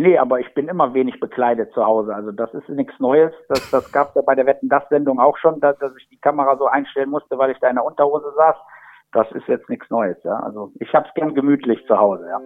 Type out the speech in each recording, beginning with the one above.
Nee, aber ich bin immer wenig bekleidet zu Hause. Also das ist nichts Neues. Das, das gab es ja bei der Wetten das Sendung auch schon, dass, dass ich die Kamera so einstellen musste, weil ich da in der Unterhose saß. Das ist jetzt nichts Neues, ja. Also ich hab's gern gemütlich zu Hause, ja.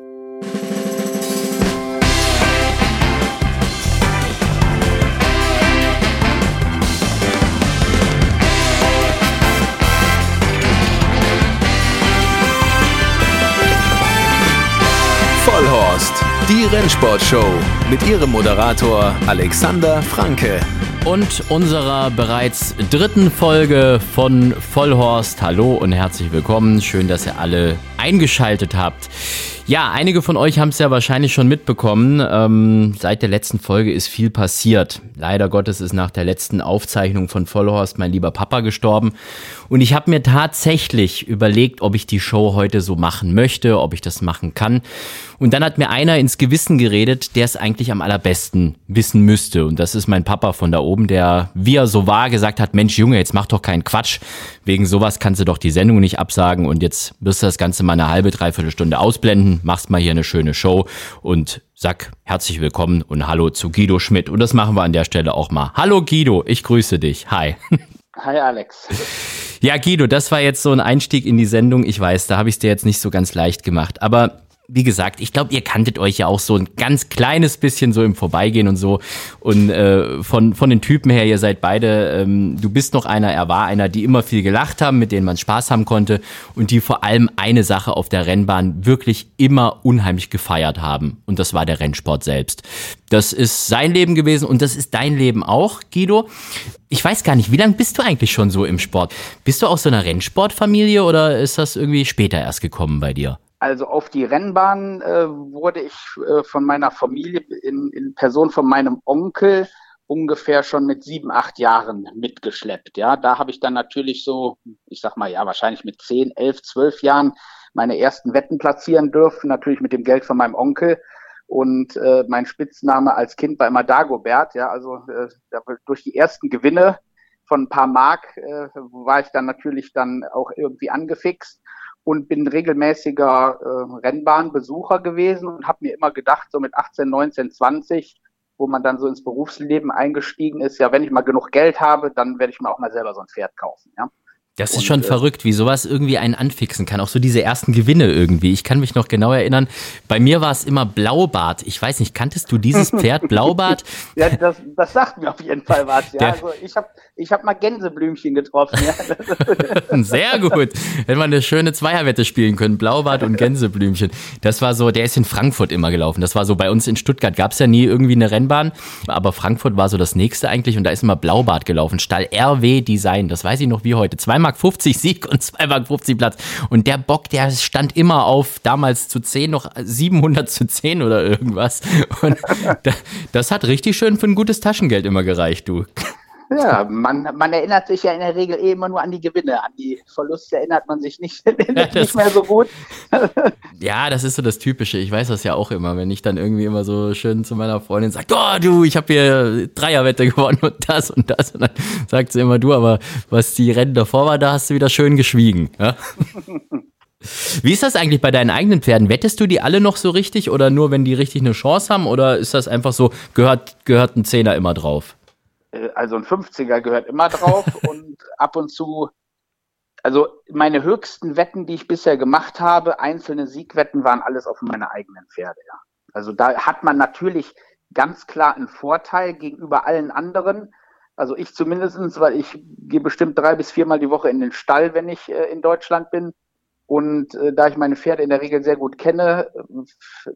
Die Rennsportshow mit ihrem Moderator Alexander Franke. Und unserer bereits dritten Folge von Vollhorst. Hallo und herzlich willkommen. Schön, dass ihr alle eingeschaltet habt. Ja, einige von euch haben es ja wahrscheinlich schon mitbekommen. Ähm, seit der letzten Folge ist viel passiert. Leider Gottes ist nach der letzten Aufzeichnung von Vollhorst mein lieber Papa gestorben. Und ich habe mir tatsächlich überlegt, ob ich die Show heute so machen möchte, ob ich das machen kann. Und dann hat mir einer ins Gewissen geredet, der es eigentlich am allerbesten wissen müsste. Und das ist mein Papa von da oben, der, wie er so war, gesagt hat, Mensch Junge, jetzt mach doch keinen Quatsch. Wegen sowas kannst du doch die Sendung nicht absagen und jetzt wirst du das Ganze mal eine halbe, dreiviertel Stunde ausblenden, machst mal hier eine schöne Show und sag herzlich willkommen und hallo zu Guido Schmidt. Und das machen wir an der Stelle auch mal. Hallo Guido, ich grüße dich. Hi. Hi Alex. Ja, Guido, das war jetzt so ein Einstieg in die Sendung. Ich weiß, da habe ich es dir jetzt nicht so ganz leicht gemacht. Aber wie gesagt, ich glaube, ihr kanntet euch ja auch so ein ganz kleines bisschen so im Vorbeigehen und so. Und äh, von, von den Typen her, ihr seid beide, ähm, du bist noch einer, er war einer, die immer viel gelacht haben, mit denen man Spaß haben konnte und die vor allem eine Sache auf der Rennbahn wirklich immer unheimlich gefeiert haben. Und das war der Rennsport selbst. Das ist sein Leben gewesen und das ist dein Leben auch, Guido. Ich weiß gar nicht, wie lange bist du eigentlich schon so im Sport? Bist du aus so einer Rennsportfamilie oder ist das irgendwie später erst gekommen bei dir? Also auf die Rennbahn äh, wurde ich äh, von meiner Familie in, in Person von meinem Onkel ungefähr schon mit sieben, acht Jahren mitgeschleppt. Ja, da habe ich dann natürlich so, ich sag mal, ja, wahrscheinlich mit zehn, elf, zwölf Jahren meine ersten Wetten platzieren dürfen, natürlich mit dem Geld von meinem Onkel. Und äh, mein Spitzname als Kind war immer Dagobert. Ja, also äh, durch die ersten Gewinne von ein paar Mark äh, war ich dann natürlich dann auch irgendwie angefixt und bin regelmäßiger äh, Rennbahnbesucher gewesen und habe mir immer gedacht, so mit 18, 19, 20, wo man dann so ins Berufsleben eingestiegen ist, ja, wenn ich mal genug Geld habe, dann werde ich mir auch mal selber so ein Pferd kaufen. Ja. Das ist und, schon äh, verrückt, wie sowas irgendwie einen anfixen kann. Auch so diese ersten Gewinne irgendwie. Ich kann mich noch genau erinnern. Bei mir war es immer Blaubart. Ich weiß nicht, kanntest du dieses Pferd Blaubart? ja, das, das sagt mir auf jeden Fall was. Ja. also ich habe ich hab mal Gänseblümchen getroffen. Ja. Sehr gut. Wenn wir eine schöne Zweierwette spielen können. Blaubart und Gänseblümchen. Das war so, der ist in Frankfurt immer gelaufen. Das war so, bei uns in Stuttgart gab es ja nie irgendwie eine Rennbahn. Aber Frankfurt war so das nächste eigentlich. Und da ist immer Blaubart gelaufen. Stall RW Design. Das weiß ich noch wie heute. Zweimal Mark 50 Sieg und 2 Mark 50 Platz. Und der Bock, der stand immer auf damals zu 10 noch 700 zu 10 oder irgendwas. Und das hat richtig schön für ein gutes Taschengeld immer gereicht, du. Ja, man, man erinnert sich ja in der Regel eh immer nur an die Gewinne. An die Verluste erinnert man sich nicht, nicht das, mehr so gut. ja, das ist so das Typische. Ich weiß das ja auch immer, wenn ich dann irgendwie immer so schön zu meiner Freundin sage, oh du, ich habe hier Dreierwette gewonnen und das und das. Und dann sagt sie immer, du, aber was die Rennen davor war, da hast du wieder schön geschwiegen. Ja? Wie ist das eigentlich bei deinen eigenen Pferden? Wettest du die alle noch so richtig oder nur, wenn die richtig eine Chance haben? Oder ist das einfach so, gehört, gehört ein Zehner immer drauf? Äh, also ein 50er gehört immer drauf und ab und zu, also meine höchsten Wetten, die ich bisher gemacht habe, einzelne Siegwetten waren alles auf meine eigenen Pferde, ja. Also da hat man natürlich ganz klar einen Vorteil gegenüber allen anderen. Also ich zumindestens, weil ich gehe bestimmt drei bis viermal die Woche in den Stall, wenn ich äh, in Deutschland bin. Und äh, da ich meine Pferde in der Regel sehr gut kenne,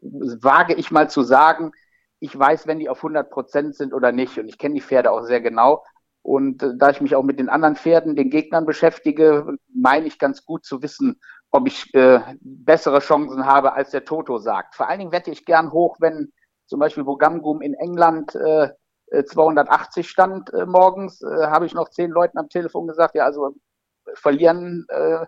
wage ich mal zu sagen, ich weiß, wenn die auf 100 Prozent sind oder nicht. Und ich kenne die Pferde auch sehr genau. Und äh, da ich mich auch mit den anderen Pferden, den Gegnern beschäftige, meine ich ganz gut zu wissen, ob ich äh, bessere Chancen habe, als der Toto sagt. Vor allen Dingen wette ich gern hoch, wenn zum Beispiel Bogamgum in England äh, 280 äh, stand äh, morgens, äh, habe ich noch zehn Leuten am Telefon gesagt, ja, also verlieren äh,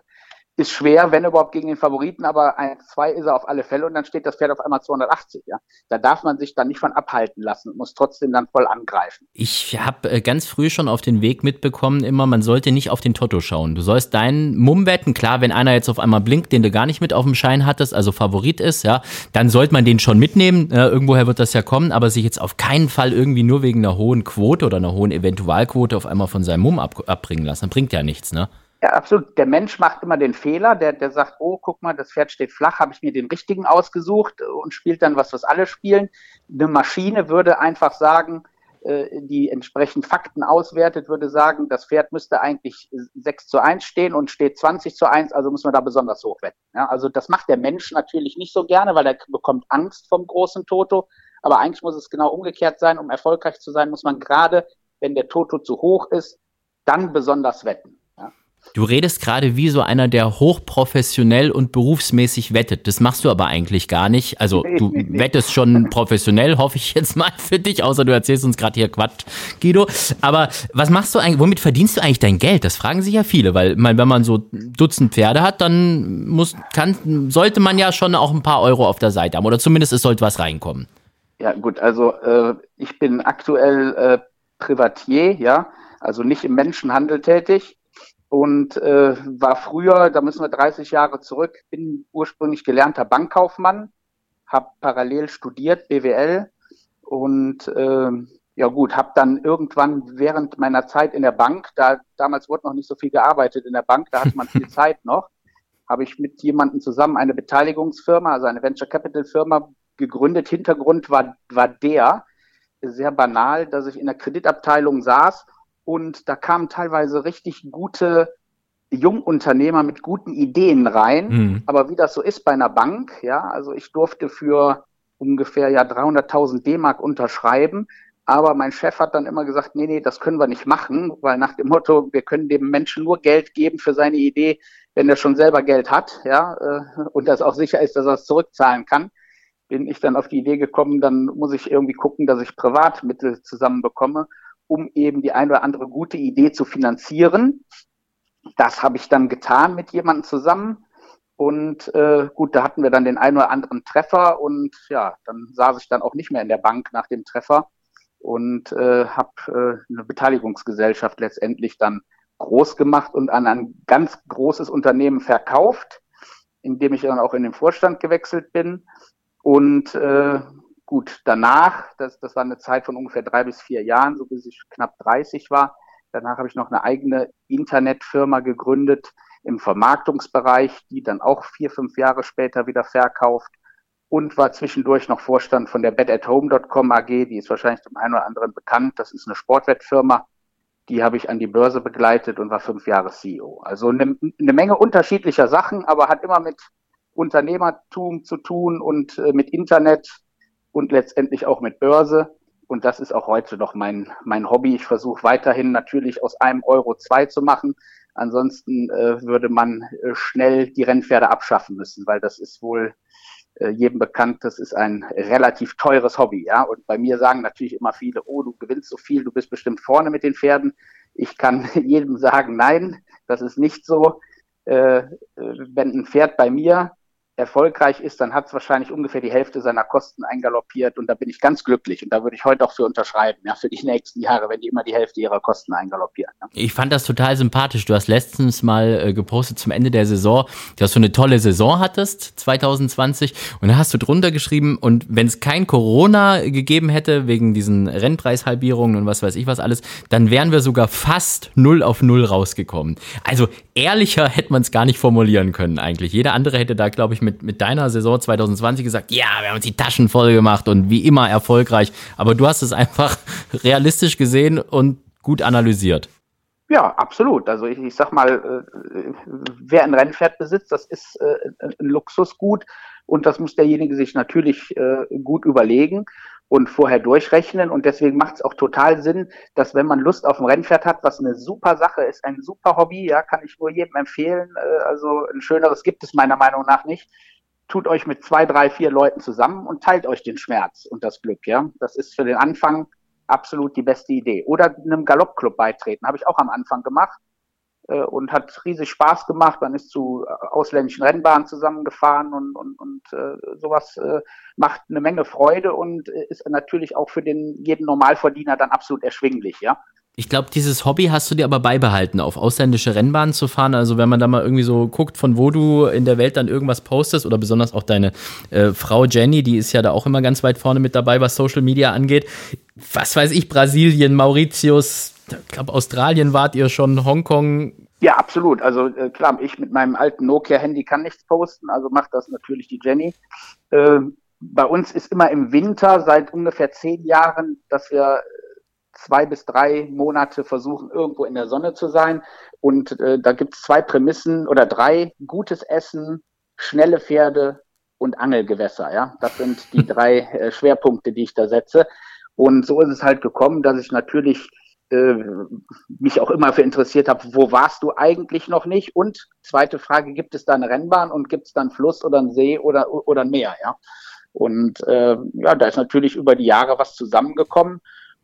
ist schwer, wenn überhaupt gegen den Favoriten, aber 1-2 ist er auf alle Fälle und dann steht das Pferd auf einmal 280. Ja, da darf man sich dann nicht von abhalten lassen und muss trotzdem dann voll angreifen. Ich habe äh, ganz früh schon auf den Weg mitbekommen, immer man sollte nicht auf den Toto schauen. Du sollst deinen Mumm wetten. Klar, wenn einer jetzt auf einmal blinkt, den du gar nicht mit auf dem Schein hattest, also Favorit ist, ja, dann sollte man den schon mitnehmen. Äh, irgendwoher wird das ja kommen, aber sich jetzt auf keinen Fall irgendwie nur wegen einer hohen Quote oder einer hohen Eventualquote auf einmal von seinem Mumm ab, abbringen lassen, bringt ja nichts, ne? Ja, absolut. Der Mensch macht immer den Fehler, der, der sagt, oh, guck mal, das Pferd steht flach, habe ich mir den richtigen ausgesucht und spielt dann was, was alle spielen. Eine Maschine würde einfach sagen, äh, die entsprechend Fakten auswertet, würde sagen, das Pferd müsste eigentlich 6 zu 1 stehen und steht 20 zu 1, also muss man da besonders hoch wetten. Ja, also das macht der Mensch natürlich nicht so gerne, weil er bekommt Angst vom großen Toto. Aber eigentlich muss es genau umgekehrt sein. Um erfolgreich zu sein, muss man gerade, wenn der Toto zu hoch ist, dann besonders wetten. Du redest gerade wie so einer, der hochprofessionell und berufsmäßig wettet. Das machst du aber eigentlich gar nicht. Also du wettest schon professionell, hoffe ich jetzt mal für dich, außer du erzählst uns gerade hier Quatsch, Guido. Aber was machst du eigentlich, womit verdienst du eigentlich dein Geld? Das fragen sich ja viele, weil wenn man so Dutzend Pferde hat, dann muss, kann, sollte man ja schon auch ein paar Euro auf der Seite haben. Oder zumindest es sollte was reinkommen. Ja gut, also äh, ich bin aktuell äh, Privatier, ja, also nicht im Menschenhandel tätig und äh, war früher, da müssen wir 30 Jahre zurück, bin ursprünglich gelernter Bankkaufmann, habe parallel studiert BWL und äh, ja gut, habe dann irgendwann während meiner Zeit in der Bank, da damals wurde noch nicht so viel gearbeitet in der Bank, da hatte man viel Zeit noch, habe ich mit jemandem zusammen eine Beteiligungsfirma, also eine Venture Capital Firma gegründet. Hintergrund war war der sehr banal, dass ich in der Kreditabteilung saß und da kamen teilweise richtig gute Jungunternehmer mit guten Ideen rein. Mhm. Aber wie das so ist bei einer Bank, ja, also ich durfte für ungefähr ja 300.000 D-Mark unterschreiben. Aber mein Chef hat dann immer gesagt, nee, nee, das können wir nicht machen, weil nach dem Motto, wir können dem Menschen nur Geld geben für seine Idee, wenn er schon selber Geld hat, ja, äh, und das auch sicher ist, dass er es zurückzahlen kann, bin ich dann auf die Idee gekommen, dann muss ich irgendwie gucken, dass ich Privatmittel zusammenbekomme um eben die eine oder andere gute Idee zu finanzieren. Das habe ich dann getan mit jemandem zusammen. Und äh, gut, da hatten wir dann den einen oder anderen Treffer und ja, dann saß ich dann auch nicht mehr in der Bank nach dem Treffer und äh, habe äh, eine Beteiligungsgesellschaft letztendlich dann groß gemacht und an ein ganz großes Unternehmen verkauft, in dem ich dann auch in den Vorstand gewechselt bin. Und äh, Gut, danach, das, das war eine Zeit von ungefähr drei bis vier Jahren, so bis ich knapp 30 war. Danach habe ich noch eine eigene Internetfirma gegründet im Vermarktungsbereich, die dann auch vier, fünf Jahre später wieder verkauft und war zwischendurch noch Vorstand von der betathome.com AG, die ist wahrscheinlich dem einen oder anderen bekannt. Das ist eine Sportwettfirma. Die habe ich an die Börse begleitet und war fünf Jahre CEO. Also eine, eine Menge unterschiedlicher Sachen, aber hat immer mit Unternehmertum zu tun und äh, mit Internet und letztendlich auch mit Börse. Und das ist auch heute noch mein, mein Hobby. Ich versuche weiterhin natürlich aus einem Euro zwei zu machen. Ansonsten äh, würde man äh, schnell die Rennpferde abschaffen müssen, weil das ist wohl äh, jedem bekannt, das ist ein relativ teures Hobby. Ja? Und bei mir sagen natürlich immer viele, oh, du gewinnst so viel, du bist bestimmt vorne mit den Pferden. Ich kann jedem sagen, nein, das ist nicht so. Äh, äh wenn ein Pferd bei mir erfolgreich ist, dann hat es wahrscheinlich ungefähr die Hälfte seiner Kosten eingaloppiert und da bin ich ganz glücklich und da würde ich heute auch für unterschreiben, ja, für die nächsten Jahre, wenn die immer die Hälfte ihrer Kosten eingaloppieren. Ja. Ich fand das total sympathisch. Du hast letztens mal äh, gepostet zum Ende der Saison, dass du eine tolle Saison hattest, 2020 und da hast du drunter geschrieben und wenn es kein Corona gegeben hätte, wegen diesen Rennpreishalbierungen und was weiß ich was alles, dann wären wir sogar fast null auf null rausgekommen. Also ehrlicher hätte man es gar nicht formulieren können eigentlich. Jeder andere hätte da, glaube ich, mit, mit deiner Saison 2020 gesagt, ja, wir haben uns die Taschen voll gemacht und wie immer erfolgreich. Aber du hast es einfach realistisch gesehen und gut analysiert. Ja, absolut. Also ich, ich sag mal, äh, wer ein Rennpferd besitzt, das ist äh, ein Luxusgut und das muss derjenige sich natürlich äh, gut überlegen und vorher durchrechnen. Und deswegen macht es auch total Sinn, dass wenn man Lust auf ein Rennpferd hat, was eine super Sache ist, ein super Hobby, ja, kann ich nur jedem empfehlen. Äh, also ein schöneres gibt es meiner Meinung nach nicht. Tut euch mit zwei, drei, vier Leuten zusammen und teilt euch den Schmerz und das Glück, ja. Das ist für den Anfang absolut die beste Idee. Oder einem Galoppclub beitreten, habe ich auch am Anfang gemacht. Äh, und hat riesig Spaß gemacht. Man ist zu äh, ausländischen Rennbahnen zusammengefahren und, und, und äh, sowas äh, macht eine Menge Freude und äh, ist natürlich auch für den jeden Normalverdiener dann absolut erschwinglich, ja. Ich glaube, dieses Hobby hast du dir aber beibehalten, auf ausländische Rennbahnen zu fahren. Also wenn man da mal irgendwie so guckt, von wo du in der Welt dann irgendwas postest oder besonders auch deine äh, Frau Jenny, die ist ja da auch immer ganz weit vorne mit dabei, was Social Media angeht. Was weiß ich, Brasilien, Mauritius, ich glaube Australien wart ihr schon, Hongkong. Ja, absolut. Also äh, klar, ich mit meinem alten Nokia-Handy kann nichts posten, also macht das natürlich die Jenny. Äh, bei uns ist immer im Winter seit ungefähr zehn Jahren, dass wir zwei bis drei Monate versuchen, irgendwo in der Sonne zu sein. Und äh, da gibt es zwei Prämissen oder drei, gutes Essen, schnelle Pferde und Angelgewässer. Ja, Das sind die drei äh, Schwerpunkte, die ich da setze. Und so ist es halt gekommen, dass ich natürlich äh, mich auch immer für interessiert habe, wo warst du eigentlich noch nicht? Und zweite Frage, gibt es da eine Rennbahn und gibt es da einen Fluss oder einen See oder, oder ein Meer? Ja? Und äh, ja, da ist natürlich über die Jahre was zusammengekommen.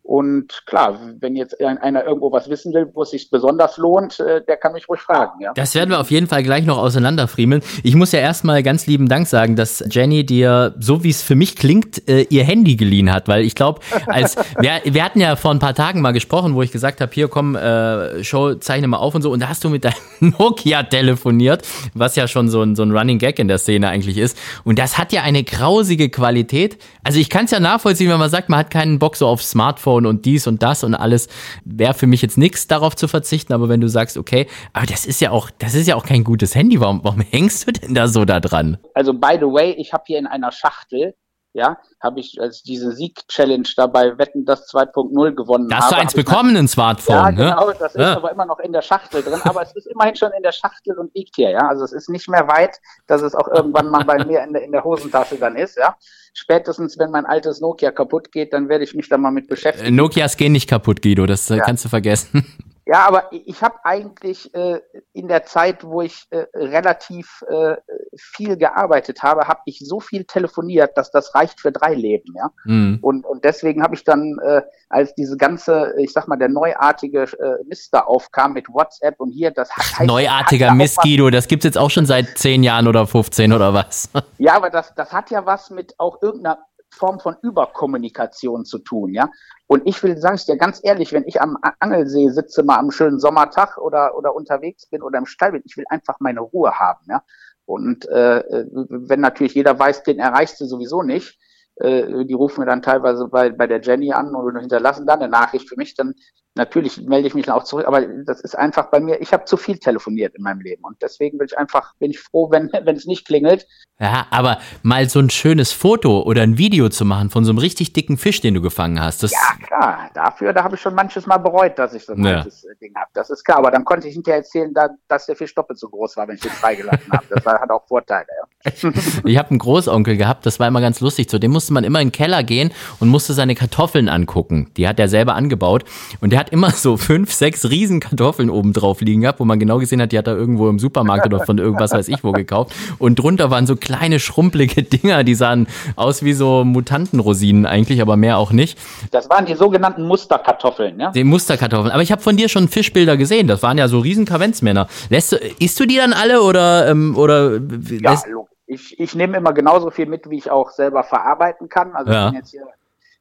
Und klar, wenn jetzt einer irgendwo was wissen will, wo es sich besonders lohnt, äh, der kann mich ruhig fragen. Ja? Das werden wir auf jeden Fall gleich noch auseinanderfriemeln. Ich muss ja erstmal ganz lieben Dank sagen, dass Jenny dir, so wie es für mich klingt, äh, ihr Handy geliehen hat, weil ich glaube, als wir, wir hatten ja vor ein paar Tagen mal gesprochen, wo ich gesagt habe, hier komm, äh, Show, zeichne mal auf und so, und da hast du mit deinem Nokia telefoniert, was ja schon so ein, so ein Running Gag in der Szene eigentlich ist. Und das hat ja eine grausige Qualität. Also ich kann es ja nachvollziehen, wenn man sagt, man hat keinen Bock so auf Smartphone iPhone und dies und das und alles, wäre für mich jetzt nichts darauf zu verzichten, aber wenn du sagst, okay, aber das ist ja auch, das ist ja auch kein gutes Handy, warum, warum hängst du denn da so da dran? Also by the way, ich habe hier in einer Schachtel ja, habe ich als diese Sieg-Challenge dabei Wetten das 2.0 gewonnen. Da hast du eins bekommen, ein Smartphone, Ja, ne? genau, das ist ja. aber immer noch in der Schachtel drin, aber es ist immerhin schon in der Schachtel und liegt hier, ja. Also es ist nicht mehr weit, dass es auch irgendwann mal bei mir in der, in der Hosentasche dann ist, ja. Spätestens, wenn mein altes Nokia kaputt geht, dann werde ich mich da mal mit beschäftigen. Nokias gehen nicht kaputt, Guido, das äh, ja. kannst du vergessen. Ja, aber ich habe eigentlich äh, in der Zeit, wo ich äh, relativ äh, viel gearbeitet habe, habe ich so viel telefoniert, dass das reicht für drei Leben, ja. Mhm. Und, und deswegen habe ich dann, äh, als diese ganze, ich sag mal, der neuartige äh, Mister aufkam mit WhatsApp und hier, das hat Neuartiger Mist, Guido, das gibt's jetzt auch schon seit zehn Jahren oder 15 oder was? Ja, aber das, das hat ja was mit auch irgendeiner Form von Überkommunikation zu tun, ja. Und ich will, sage ich dir ganz ehrlich, wenn ich am Angelsee sitze, mal am schönen Sommertag oder, oder unterwegs bin oder im Stall bin, ich will einfach meine Ruhe haben, ja. Und äh, wenn natürlich jeder weiß, den erreichst du sowieso nicht, äh, die rufen mir dann teilweise bei, bei der Jenny an und hinterlassen dann eine Nachricht für mich, dann natürlich melde ich mich dann auch zurück, aber das ist einfach bei mir, ich habe zu viel telefoniert in meinem Leben und deswegen will ich einfach, bin ich froh, wenn, wenn es nicht klingelt. Ja, aber mal so ein schönes Foto oder ein Video zu machen von so einem richtig dicken Fisch, den du gefangen hast. Das ja, klar, dafür, da habe ich schon manches Mal bereut, dass ich so ein ja. äh, Ding habe. Das ist klar, aber dann konnte ich hinterher erzählen, da, dass der Fisch doppelt so groß war, wenn ich den freigelassen habe. Das hat auch Vorteile, ja. ich habe einen Großonkel gehabt, das war immer ganz lustig. Zu dem musste man immer in den Keller gehen und musste seine Kartoffeln angucken. Die hat er selber angebaut und der hat immer so fünf, sechs Riesenkartoffeln oben drauf liegen gehabt, wo man genau gesehen hat, die hat er irgendwo im Supermarkt oder von irgendwas weiß ich wo gekauft. Und drunter waren so kleine, schrumpelige Dinger, die sahen aus wie so Mutantenrosinen eigentlich, aber mehr auch nicht. Das waren die sogenannten Musterkartoffeln, ja? Die Musterkartoffeln. Aber ich habe von dir schon Fischbilder gesehen. Das waren ja so riesen Kavenzmänner. Lässt du, isst du die dann alle oder, ähm, oder ja, ich, ich nehme immer genauso viel mit, wie ich auch selber verarbeiten kann. Also ja. ich bin jetzt hier,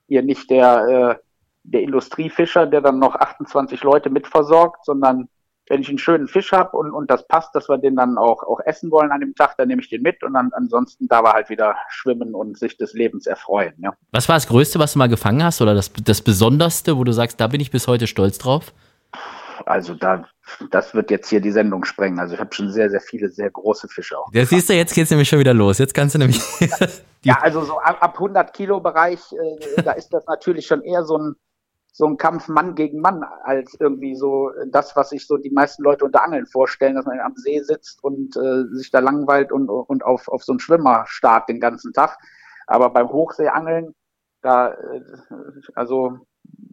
hier nicht der äh, der Industriefischer, der dann noch 28 Leute mitversorgt, sondern wenn ich einen schönen Fisch habe und, und das passt, dass wir den dann auch, auch essen wollen an dem Tag, dann nehme ich den mit und dann ansonsten da war halt wieder schwimmen und sich des Lebens erfreuen. Ja. Was war das Größte, was du mal gefangen hast oder das, das Besonderste, wo du sagst, da bin ich bis heute stolz drauf? Also da, das wird jetzt hier die Sendung sprengen. Also ich habe schon sehr, sehr viele, sehr große Fische auch. Ja, siehst du, jetzt geht's nämlich schon wieder los. Jetzt kannst du nämlich. ja, also so ab, ab 100 Kilo Bereich, äh, da ist das natürlich schon eher so ein so ein Kampf Mann gegen Mann als irgendwie so das, was sich so die meisten Leute unter Angeln vorstellen, dass man am See sitzt und äh, sich da langweilt und, und auf, auf so einen Schwimmer starrt den ganzen Tag. Aber beim Hochseeangeln, da, äh, also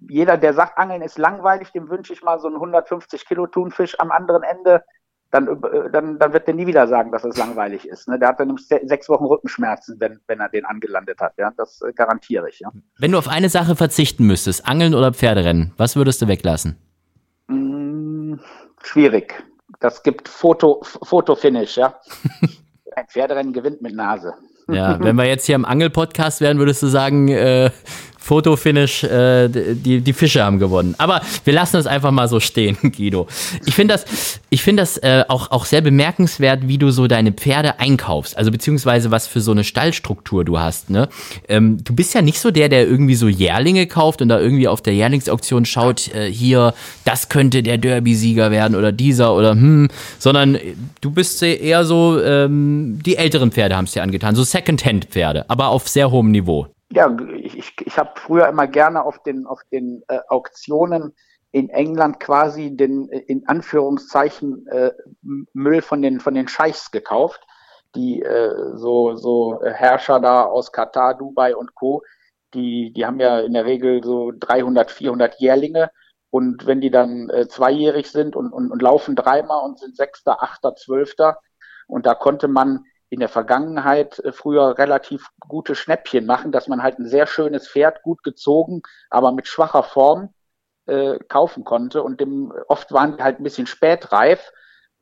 jeder, der sagt, Angeln ist langweilig, dem wünsche ich mal so einen 150 Kilo Thunfisch am anderen Ende dann, äh, dann, dann wird der nie wieder sagen, dass es langweilig ist. Ne? Der hat dann nämlich sechs Wochen Rückenschmerzen, wenn, wenn er den angelandet hat. Ja? Das äh, garantiere ich. Ja? Wenn du auf eine Sache verzichten müsstest, Angeln oder Pferderennen, was würdest du weglassen? Hm, schwierig. das gibt Foto, Fotofinish, ja. Ein Pferderennen gewinnt mit Nase. Ja, wenn wir jetzt hier im Angel-Podcast wären, würdest du sagen, äh, Fotofinish, äh, die, die Fische haben gewonnen. Aber wir lassen es einfach mal so stehen, Guido. Ich finde das, ich finde das äh, auch, auch sehr bemerkenswert, wie du so deine Pferde einkaufst. Also beziehungsweise was für so eine Stallstruktur du hast. Ne? Ähm, du bist ja nicht so der, der irgendwie so Jährlinge kauft und da irgendwie auf der Jährlingsauktion schaut, äh, hier, das könnte der Derby-Sieger werden oder dieser oder hm, sondern du bist eher so, ähm, die älteren Pferde haben es dir angetan, so Second-Hand-Pferde, aber auf sehr hohem Niveau ja, ich, ich, ich habe früher immer gerne auf den, auf den äh, Auktionen in England quasi den äh, in Anführungszeichen äh, Müll von den von den Scheichs gekauft, die äh, so so Herrscher da aus Katar, Dubai und Co. Die die haben ja in der Regel so 300 400 Jährlinge und wenn die dann äh, zweijährig sind und, und, und laufen dreimal und sind Sechster, Achter, Zwölfter und da konnte man in der Vergangenheit äh, früher relativ gute Schnäppchen machen, dass man halt ein sehr schönes Pferd, gut gezogen, aber mit schwacher Form äh, kaufen konnte. Und dem, oft waren die halt ein bisschen spätreif.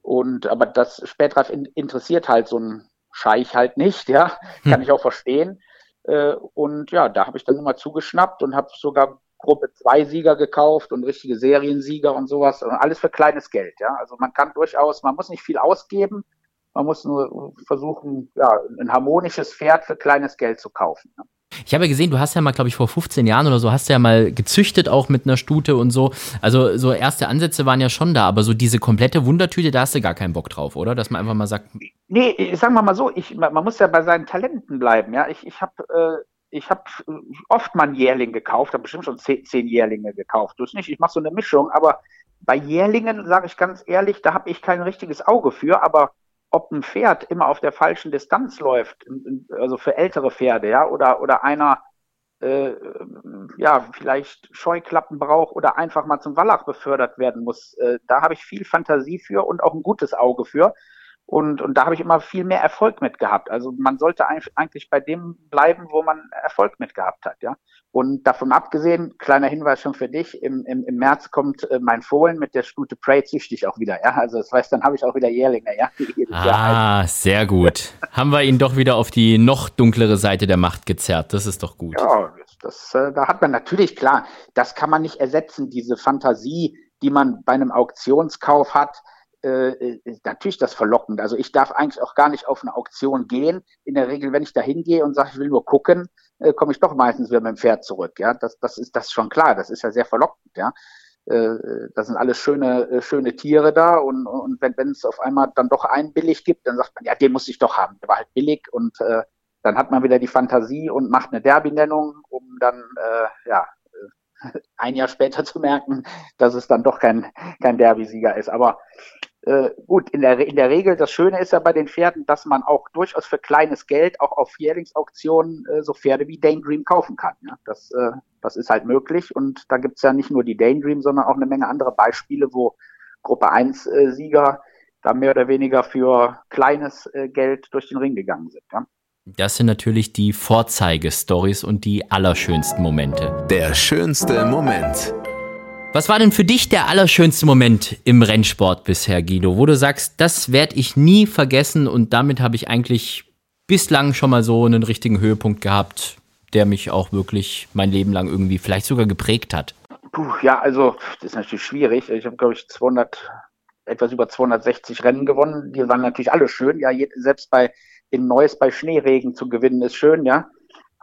Und aber das spätreif in, interessiert halt so ein Scheich halt nicht, ja, kann hm. ich auch verstehen. Äh, und ja, da habe ich dann immer zugeschnappt und habe sogar Gruppe 2 Sieger gekauft und richtige Seriensieger und sowas. Und alles für kleines Geld, ja. Also man kann durchaus, man muss nicht viel ausgeben, man muss nur versuchen, ja, ein harmonisches Pferd für kleines Geld zu kaufen. Ne? Ich habe ja gesehen, du hast ja mal, glaube ich, vor 15 Jahren oder so, hast du ja mal gezüchtet auch mit einer Stute und so. Also so erste Ansätze waren ja schon da, aber so diese komplette Wundertüte, da hast du gar keinen Bock drauf, oder? Dass man einfach mal sagt. Nee, sagen wir mal so, ich, man muss ja bei seinen Talenten bleiben, ja. Ich, ich habe äh, ich habe oft mal einen Jährling gekauft, habe bestimmt schon zehn, zehn Jährlinge gekauft. Du nicht, ich mache so eine Mischung, aber bei Jährlingen, sage ich ganz ehrlich, da habe ich kein richtiges Auge für, aber ob ein Pferd immer auf der falschen Distanz läuft, also für ältere Pferde, ja, oder, oder einer äh, ja, vielleicht Scheuklappen braucht oder einfach mal zum Wallach befördert werden muss. Äh, da habe ich viel Fantasie für und auch ein gutes Auge für. Und, und da habe ich immer viel mehr Erfolg mit gehabt. Also man sollte eigentlich bei dem bleiben, wo man Erfolg mit gehabt hat, ja. Und davon abgesehen, kleiner Hinweis schon für dich, im, im, im März kommt äh, mein Fohlen mit der Stute Prey züchtig auch wieder, ja. Also das heißt, dann habe ich auch wieder Jährlinge, ja. ah, sehr gut. Haben wir ihn doch wieder auf die noch dunklere Seite der Macht gezerrt. Das ist doch gut. Ja, das, äh, da hat man natürlich klar, das kann man nicht ersetzen, diese Fantasie, die man bei einem Auktionskauf hat äh, natürlich das verlockend. Also ich darf eigentlich auch gar nicht auf eine Auktion gehen. In der Regel, wenn ich da hingehe und sage, ich will nur gucken, äh, komme ich doch meistens wieder mit dem Pferd zurück. Ja, das, das ist das ist schon klar. Das ist ja sehr verlockend. Ja, äh, das sind alles schöne äh, schöne Tiere da und, und wenn wenn es auf einmal dann doch einen billig gibt, dann sagt man, ja, den muss ich doch haben. Der war halt billig und äh, dann hat man wieder die Fantasie und macht eine Derby-Nennung, um dann äh, ja ein Jahr später zu merken, dass es dann doch kein, kein Derby-Sieger ist. Aber äh, gut, in der, in der Regel, das Schöne ist ja bei den Pferden, dass man auch durchaus für kleines Geld auch auf Jährlingsauktionen äh, so Pferde wie Daydream kaufen kann. Ja? Das, äh, das ist halt möglich und da gibt's ja nicht nur die Daydream, sondern auch eine Menge andere Beispiele, wo Gruppe 1 äh, Sieger da mehr oder weniger für kleines äh, Geld durch den Ring gegangen sind. Ja? Das sind natürlich die Vorzeigestories und die allerschönsten Momente. Der schönste Moment. Was war denn für dich der allerschönste Moment im Rennsport bisher, Guido, wo du sagst, das werde ich nie vergessen und damit habe ich eigentlich bislang schon mal so einen richtigen Höhepunkt gehabt, der mich auch wirklich mein Leben lang irgendwie vielleicht sogar geprägt hat? Puh, ja, also das ist natürlich schwierig. Ich habe, glaube ich, 200, etwas über 260 Rennen gewonnen. Die waren natürlich alle schön. Ja, selbst bei in Neuss bei Schneeregen zu gewinnen, ist schön, ja,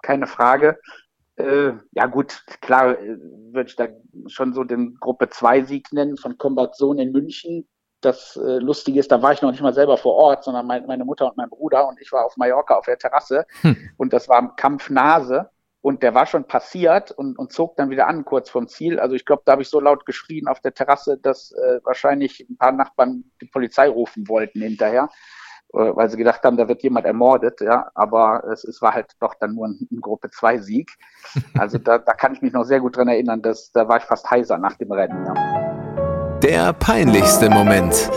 keine Frage. Äh, ja gut, klar äh, würde ich da schon so den Gruppe 2 Sieg nennen von Combat Zone in München. Das äh, Lustige ist, da war ich noch nicht mal selber vor Ort, sondern mein, meine Mutter und mein Bruder und ich war auf Mallorca auf der Terrasse hm. und das war Kampf Nase und der war schon passiert und, und zog dann wieder an kurz vom Ziel. Also ich glaube, da habe ich so laut geschrien auf der Terrasse, dass äh, wahrscheinlich ein paar Nachbarn die Polizei rufen wollten hinterher. Äh, weil sie gedacht haben, da wird jemand ermordet, ja, aber es, es war halt doch dann nur ein, ein Gruppe 2 Sieg. Also da, da kann ich mich noch sehr gut dran erinnern, dass da war ich fast heiser nach dem Rennen. Ja. Der peinlichste Moment.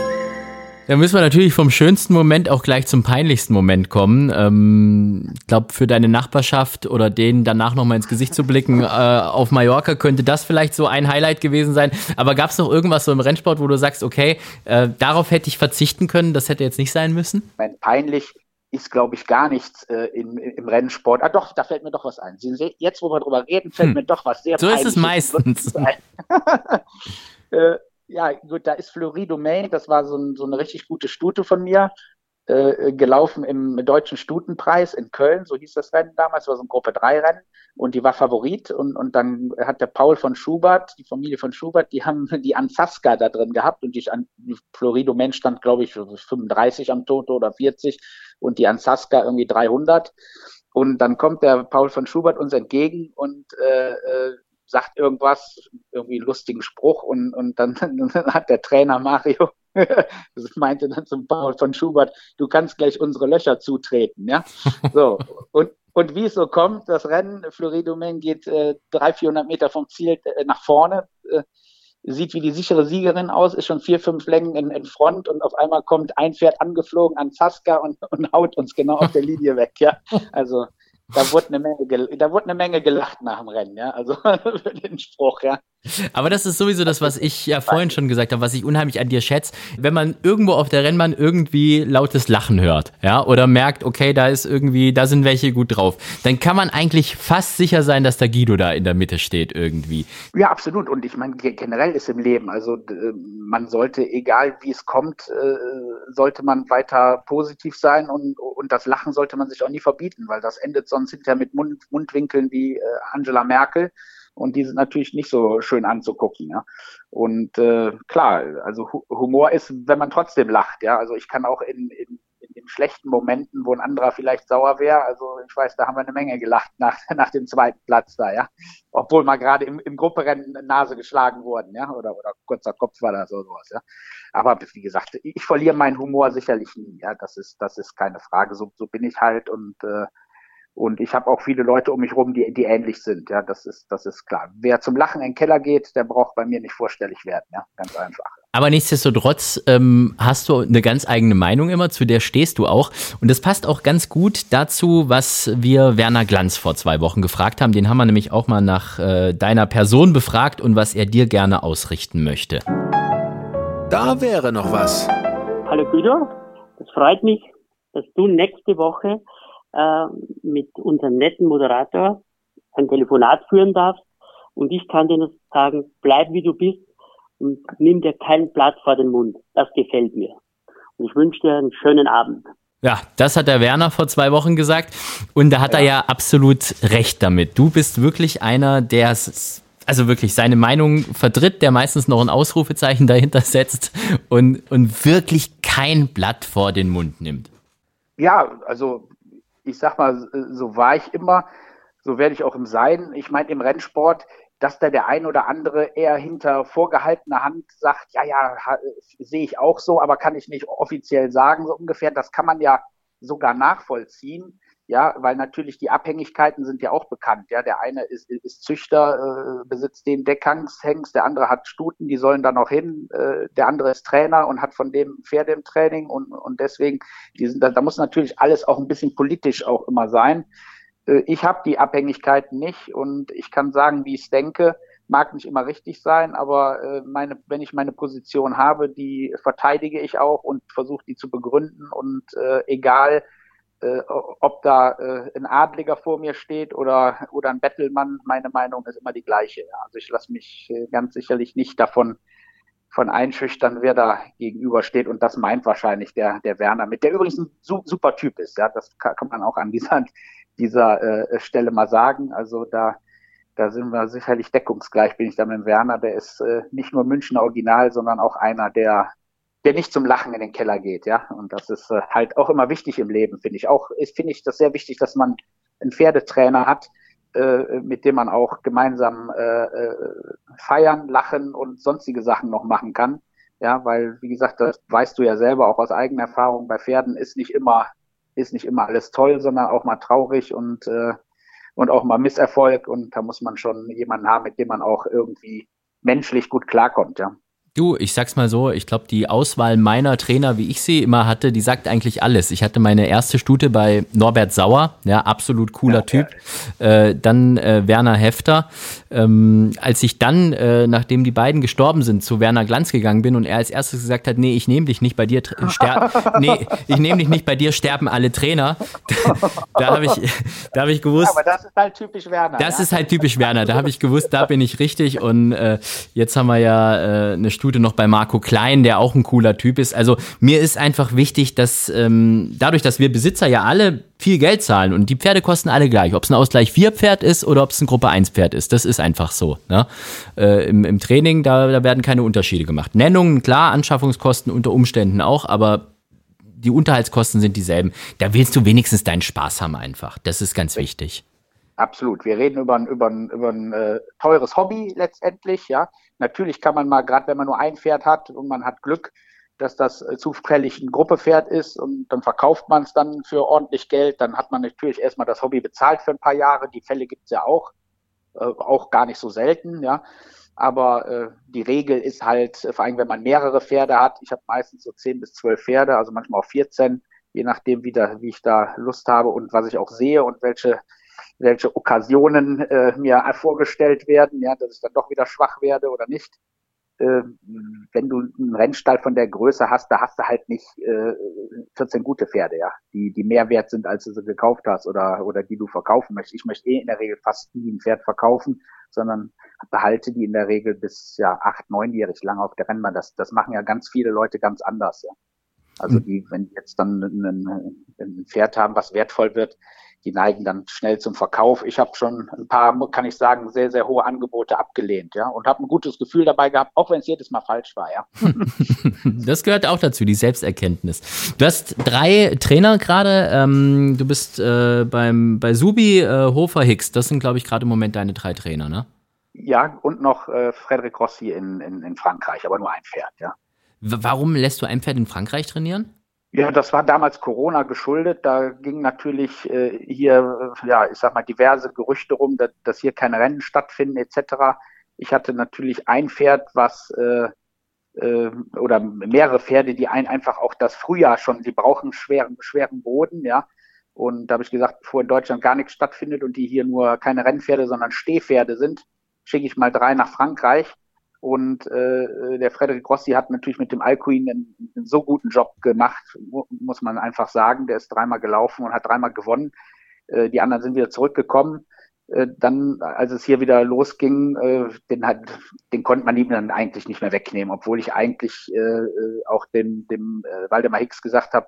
Da müssen wir natürlich vom schönsten Moment auch gleich zum peinlichsten Moment kommen. Ähm, ich glaube, für deine Nachbarschaft oder denen danach nochmal ins Gesicht zu blicken äh, auf Mallorca könnte das vielleicht so ein Highlight gewesen sein. Aber gab es noch irgendwas so im Rennsport, wo du sagst, okay, äh, darauf hätte ich verzichten können, das hätte jetzt nicht sein müssen? Mein peinlich ist, glaube ich, gar nichts äh, im, im Rennsport. Ah doch, da fällt mir doch was ein. Sie, jetzt, wo wir drüber reden, fällt hm. mir doch was sehr So ist es meistens. äh, ja, gut, da ist Fleury Domain, das war so, ein, so eine richtig gute Stute von mir, äh, gelaufen im deutschen Stutenpreis in Köln, so hieß das Rennen damals, war so ein Gruppe 3 Rennen und die war Favorit und, und dann hat der Paul von Schubert, die Familie von Schubert, die haben die Anzaska da drin gehabt und die, die Fleury Domain stand, glaube ich, 35 am Toto oder 40 und die Anzaska irgendwie 300 und dann kommt der Paul von Schubert uns entgegen und äh, äh sagt irgendwas, irgendwie einen lustigen Spruch und, und dann, dann hat der Trainer Mario das meinte dann zum Paul von Schubert, du kannst gleich unsere Löcher zutreten, ja. So. Und, und wie es so kommt, das Rennen, Floridomain geht äh, 300, 400 Meter vom Ziel äh, nach vorne, äh, sieht wie die sichere Siegerin aus, ist schon vier, fünf Längen in, in Front und auf einmal kommt ein Pferd angeflogen an Zaska und, und haut uns genau auf der Linie weg, ja. Also da wurde eine Menge, da wurde eine Menge gelacht nach dem Rennen, ja. Also für den Spruch, ja. Aber das ist sowieso das, was ich ja vorhin schon gesagt habe, was ich unheimlich an dir schätze. Wenn man irgendwo auf der Rennbahn irgendwie lautes Lachen hört, ja, oder merkt, okay, da ist irgendwie, da sind welche gut drauf, dann kann man eigentlich fast sicher sein, dass der Guido da in der Mitte steht irgendwie. Ja, absolut. Und ich meine, generell ist im Leben, also man sollte, egal wie es kommt, äh, sollte man weiter positiv sein und, und das Lachen sollte man sich auch nie verbieten, weil das endet sonst hinterher mit Mund, Mundwinkeln wie äh, Angela Merkel und die sind natürlich nicht so schön anzugucken. Ja. Und äh, klar, also Humor ist, wenn man trotzdem lacht. Ja, also ich kann auch in, in, in schlechten Momenten, wo ein anderer vielleicht sauer wäre, also ich weiß, da haben wir eine Menge gelacht nach, nach dem zweiten Platz da, ja. Obwohl mal gerade im, im Grupperennen Nase geschlagen wurden, ja, oder, oder kurzer Kopf war da so sowas, ja. Aber wie gesagt, ich verliere meinen Humor sicherlich nie, ja. Das ist, das ist keine Frage. So, so bin ich halt und äh, und ich habe auch viele Leute um mich rum, die, die ähnlich sind. Ja, das ist, das ist klar. Wer zum Lachen in den Keller geht, der braucht bei mir nicht vorstellig werden. Ja, ganz einfach. Aber nichtsdestotrotz ähm, hast du eine ganz eigene Meinung immer, zu der stehst du auch. Und das passt auch ganz gut dazu, was wir Werner Glanz vor zwei Wochen gefragt haben. Den haben wir nämlich auch mal nach äh, deiner Person befragt und was er dir gerne ausrichten möchte. Da wäre noch was. Hallo Guido, es freut mich, dass du nächste Woche äh, mit unserem netten Moderator ein Telefonat führen darfst. Und ich kann dir nur sagen, bleib wie du bist und nimm dir kein Blatt vor den Mund. Das gefällt mir. Und ich wünsche dir einen schönen Abend. Ja, das hat der Werner vor zwei Wochen gesagt. Und da hat ja. er ja absolut recht damit. Du bist wirklich einer, der also wirklich seine Meinung vertritt, der meistens noch ein Ausrufezeichen dahinter setzt und, und wirklich kein Blatt vor den Mund nimmt. Ja, also ich sag mal, so war ich immer, so werde ich auch im Sein. Ich meine, im Rennsport, dass da der ein oder andere eher hinter vorgehaltener Hand sagt, ja, ja, sehe ich auch so, aber kann ich nicht offiziell sagen, so ungefähr. Das kann man ja sogar nachvollziehen. Ja, weil natürlich die Abhängigkeiten sind ja auch bekannt. Ja, der eine ist, ist Züchter, äh, besitzt den Deckhengst, der andere hat Stuten, die sollen da noch hin. Äh, der andere ist Trainer und hat von dem Pferde im Training und, und deswegen, die sind, da, da muss natürlich alles auch ein bisschen politisch auch immer sein. Äh, ich habe die Abhängigkeiten nicht und ich kann sagen, wie ich denke. Mag nicht immer richtig sein, aber äh, meine, wenn ich meine Position habe, die verteidige ich auch und versuche die zu begründen und äh, egal äh, ob da äh, ein Adliger vor mir steht oder, oder ein Bettelmann, meine Meinung ist immer die gleiche. Ja. Also ich lasse mich äh, ganz sicherlich nicht davon von einschüchtern, wer da gegenübersteht. Und das meint wahrscheinlich der, der Werner mit, der übrigens ein su super Typ ist. Ja, das kann, kann man auch an dieser, dieser äh, Stelle mal sagen. Also da, da sind wir sicherlich deckungsgleich, bin ich da mit dem Werner. Der ist äh, nicht nur Münchner Original, sondern auch einer, der der nicht zum Lachen in den Keller geht, ja. Und das ist äh, halt auch immer wichtig im Leben, finde ich. Auch finde ich das sehr wichtig, dass man einen Pferdetrainer hat, äh, mit dem man auch gemeinsam äh, äh, feiern, lachen und sonstige Sachen noch machen kann. Ja, weil, wie gesagt, das weißt du ja selber auch aus eigener Erfahrung, bei Pferden ist nicht immer, ist nicht immer alles toll, sondern auch mal traurig und, äh, und auch mal Misserfolg. Und da muss man schon jemanden haben, mit dem man auch irgendwie menschlich gut klarkommt, ja. Du, ich sag's mal so, ich glaube, die Auswahl meiner Trainer, wie ich sie immer hatte, die sagt eigentlich alles. Ich hatte meine erste Stute bei Norbert Sauer, ja, absolut cooler ja, Typ. Ja. Äh, dann äh, Werner Hefter. Ähm, als ich dann, äh, nachdem die beiden gestorben sind, zu Werner Glanz gegangen bin und er als erstes gesagt hat, nee, ich nehme dich nicht bei dir, nee, ich nehme dich nicht bei dir, sterben alle Trainer. da habe ich, da habe ich gewusst. Ja, aber das ist halt typisch Werner. Das ist halt typisch Werner. Da habe ich gewusst, da bin ich richtig und äh, jetzt haben wir ja äh, eine Stunde Stute noch bei Marco Klein, der auch ein cooler Typ ist. Also mir ist einfach wichtig, dass ähm, dadurch, dass wir Besitzer ja alle viel Geld zahlen und die Pferde kosten alle gleich, ob es ein Ausgleich 4 Pferd ist oder ob es ein Gruppe 1 Pferd ist, das ist einfach so. Ne? Äh, im, Im Training, da, da werden keine Unterschiede gemacht. Nennungen, klar, Anschaffungskosten unter Umständen auch, aber die Unterhaltskosten sind dieselben. Da willst du wenigstens deinen Spaß haben einfach. Das ist ganz wichtig. Absolut. Wir reden über ein, über ein, über ein äh, teures Hobby letztendlich, ja. Natürlich kann man mal, gerade wenn man nur ein Pferd hat und man hat Glück, dass das äh, zufällig ein Gruppepferd ist und dann verkauft man es dann für ordentlich Geld, dann hat man natürlich erstmal das Hobby bezahlt für ein paar Jahre. Die Fälle gibt es ja auch, äh, auch gar nicht so selten, ja. Aber äh, die Regel ist halt, äh, vor allem wenn man mehrere Pferde hat, ich habe meistens so 10 bis 12 Pferde, also manchmal auch 14, je nachdem, wie, da, wie ich da Lust habe und was ich auch sehe und welche welche Okkasionen äh, mir vorgestellt werden, ja, dass ich dann doch wieder schwach werde oder nicht. Äh, wenn du einen Rennstall von der Größe hast, da hast du halt nicht äh, 14 gute Pferde, ja, die, die mehr wert sind, als du sie gekauft hast oder, oder die du verkaufen möchtest. Ich möchte eh in der Regel fast nie ein Pferd verkaufen, sondern behalte die in der Regel bis ja acht, neunjährig lang auf der Rennbahn. Das, das machen ja ganz viele Leute ganz anders, ja. Also hm. die, wenn die jetzt dann ein, ein Pferd haben, was wertvoll wird, die neigen dann schnell zum Verkauf. Ich habe schon ein paar, kann ich sagen, sehr, sehr hohe Angebote abgelehnt, ja, und habe ein gutes Gefühl dabei gehabt, auch wenn es jedes Mal falsch war, ja. das gehört auch dazu, die Selbsterkenntnis. Du hast drei Trainer gerade. Ähm, du bist äh, beim bei Subi, äh, Hofer, Hicks. Das sind, glaube ich, gerade im Moment deine drei Trainer, ne? Ja, und noch äh, Frederik Rossi in, in, in Frankreich, aber nur ein Pferd, ja. Warum lässt du ein Pferd in Frankreich trainieren? Ja, das war damals Corona geschuldet. Da ging natürlich äh, hier, äh, ja, ich sag mal, diverse Gerüchte rum, dass, dass hier keine Rennen stattfinden etc. Ich hatte natürlich ein Pferd, was äh, äh, oder mehrere Pferde, die ein, einfach auch das Frühjahr schon, die brauchen schweren, schweren Boden, ja. Und da habe ich gesagt, bevor in Deutschland gar nichts stattfindet und die hier nur keine Rennpferde, sondern Stehpferde sind, schicke ich mal drei nach Frankreich. Und äh, der Frederik Rossi hat natürlich mit dem Alcuin einen, einen, so guten Job gemacht, muss man einfach sagen. Der ist dreimal gelaufen und hat dreimal gewonnen. Äh, die anderen sind wieder zurückgekommen. Äh, dann, als es hier wieder losging, äh, den, hat, den konnte man ihm dann eigentlich nicht mehr wegnehmen, obwohl ich eigentlich äh, äh auch dem, dem äh, Waldemar Hicks gesagt habe,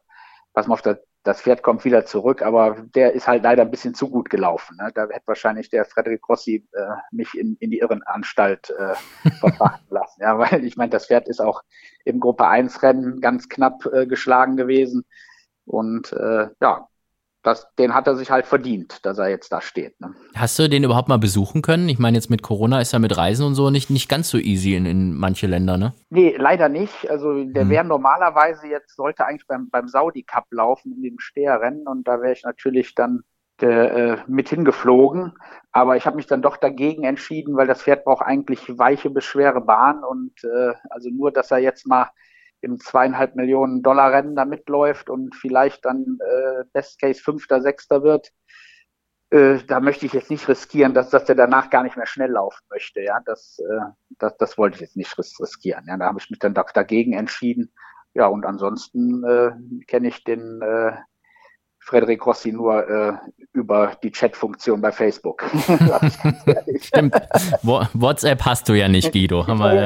pass mal auf, das, das Pferd kommt wieder zurück, aber der ist halt leider ein bisschen zu gut gelaufen. Ne? Da hätte wahrscheinlich der Frederik Rossi äh, mich in, in die Irrenanstalt äh, verfrachten lassen. Ja, weil ich meine, das Pferd ist auch im Gruppe 1 Rennen ganz knapp äh, geschlagen gewesen. Und äh, ja, das, den hat er sich halt verdient, dass er jetzt da steht. Ne? Hast du den überhaupt mal besuchen können? Ich meine, jetzt mit Corona ist ja mit Reisen und so nicht, nicht ganz so easy in, in manche Länder, ne? Nee, leider nicht. Also der hm. wäre normalerweise jetzt, sollte eigentlich beim, beim Saudi Cup laufen, in dem Steherrennen und da wäre ich natürlich dann äh, mit hingeflogen. Aber ich habe mich dann doch dagegen entschieden, weil das Pferd braucht eigentlich weiche bis schwere Bahn und äh, also nur, dass er jetzt mal im zweieinhalb Millionen Dollar Rennen da mitläuft und vielleicht dann äh, Best Case Fünfter, Sechster wird, äh, da möchte ich jetzt nicht riskieren, dass, dass der danach gar nicht mehr schnell laufen möchte. Ja, das, äh, das, das wollte ich jetzt nicht riskieren. Ja, da habe ich mich dann dagegen entschieden. Ja, und ansonsten äh, kenne ich den äh, Frederik Rossi nur äh, über die Chat-Funktion bei Facebook. Stimmt. WhatsApp hast du ja nicht, Guido. Haben wir ja,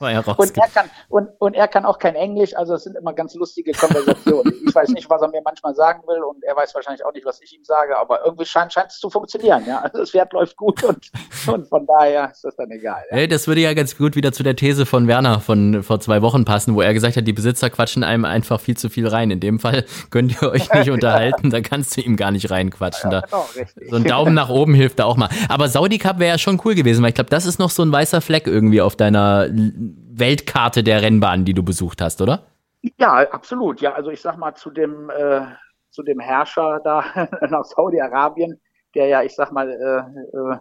ja und, er kann, und, und er kann auch kein Englisch, also es sind immer ganz lustige Konversationen. ich weiß nicht, was er mir manchmal sagen will und er weiß wahrscheinlich auch nicht, was ich ihm sage, aber irgendwie scheint, scheint es zu funktionieren. Ja? Also das Pferd läuft gut und, und von daher ist das dann egal. Ja? Hey, das würde ja ganz gut wieder zu der These von Werner von vor zwei Wochen passen, wo er gesagt hat, die Besitzer quatschen einem einfach viel zu viel rein. In dem Fall könnt ihr euch nicht unterhalten da kannst du ihm gar nicht reinquatschen. Ja, genau, so ein Daumen nach oben hilft da auch mal. Aber Saudi Cup wäre ja schon cool gewesen, weil ich glaube, das ist noch so ein weißer Fleck irgendwie auf deiner Weltkarte der Rennbahn, die du besucht hast, oder? Ja, absolut. Ja, also ich sag mal zu dem äh, zu dem Herrscher da nach Saudi-Arabien, der ja, ich sag mal, äh, äh,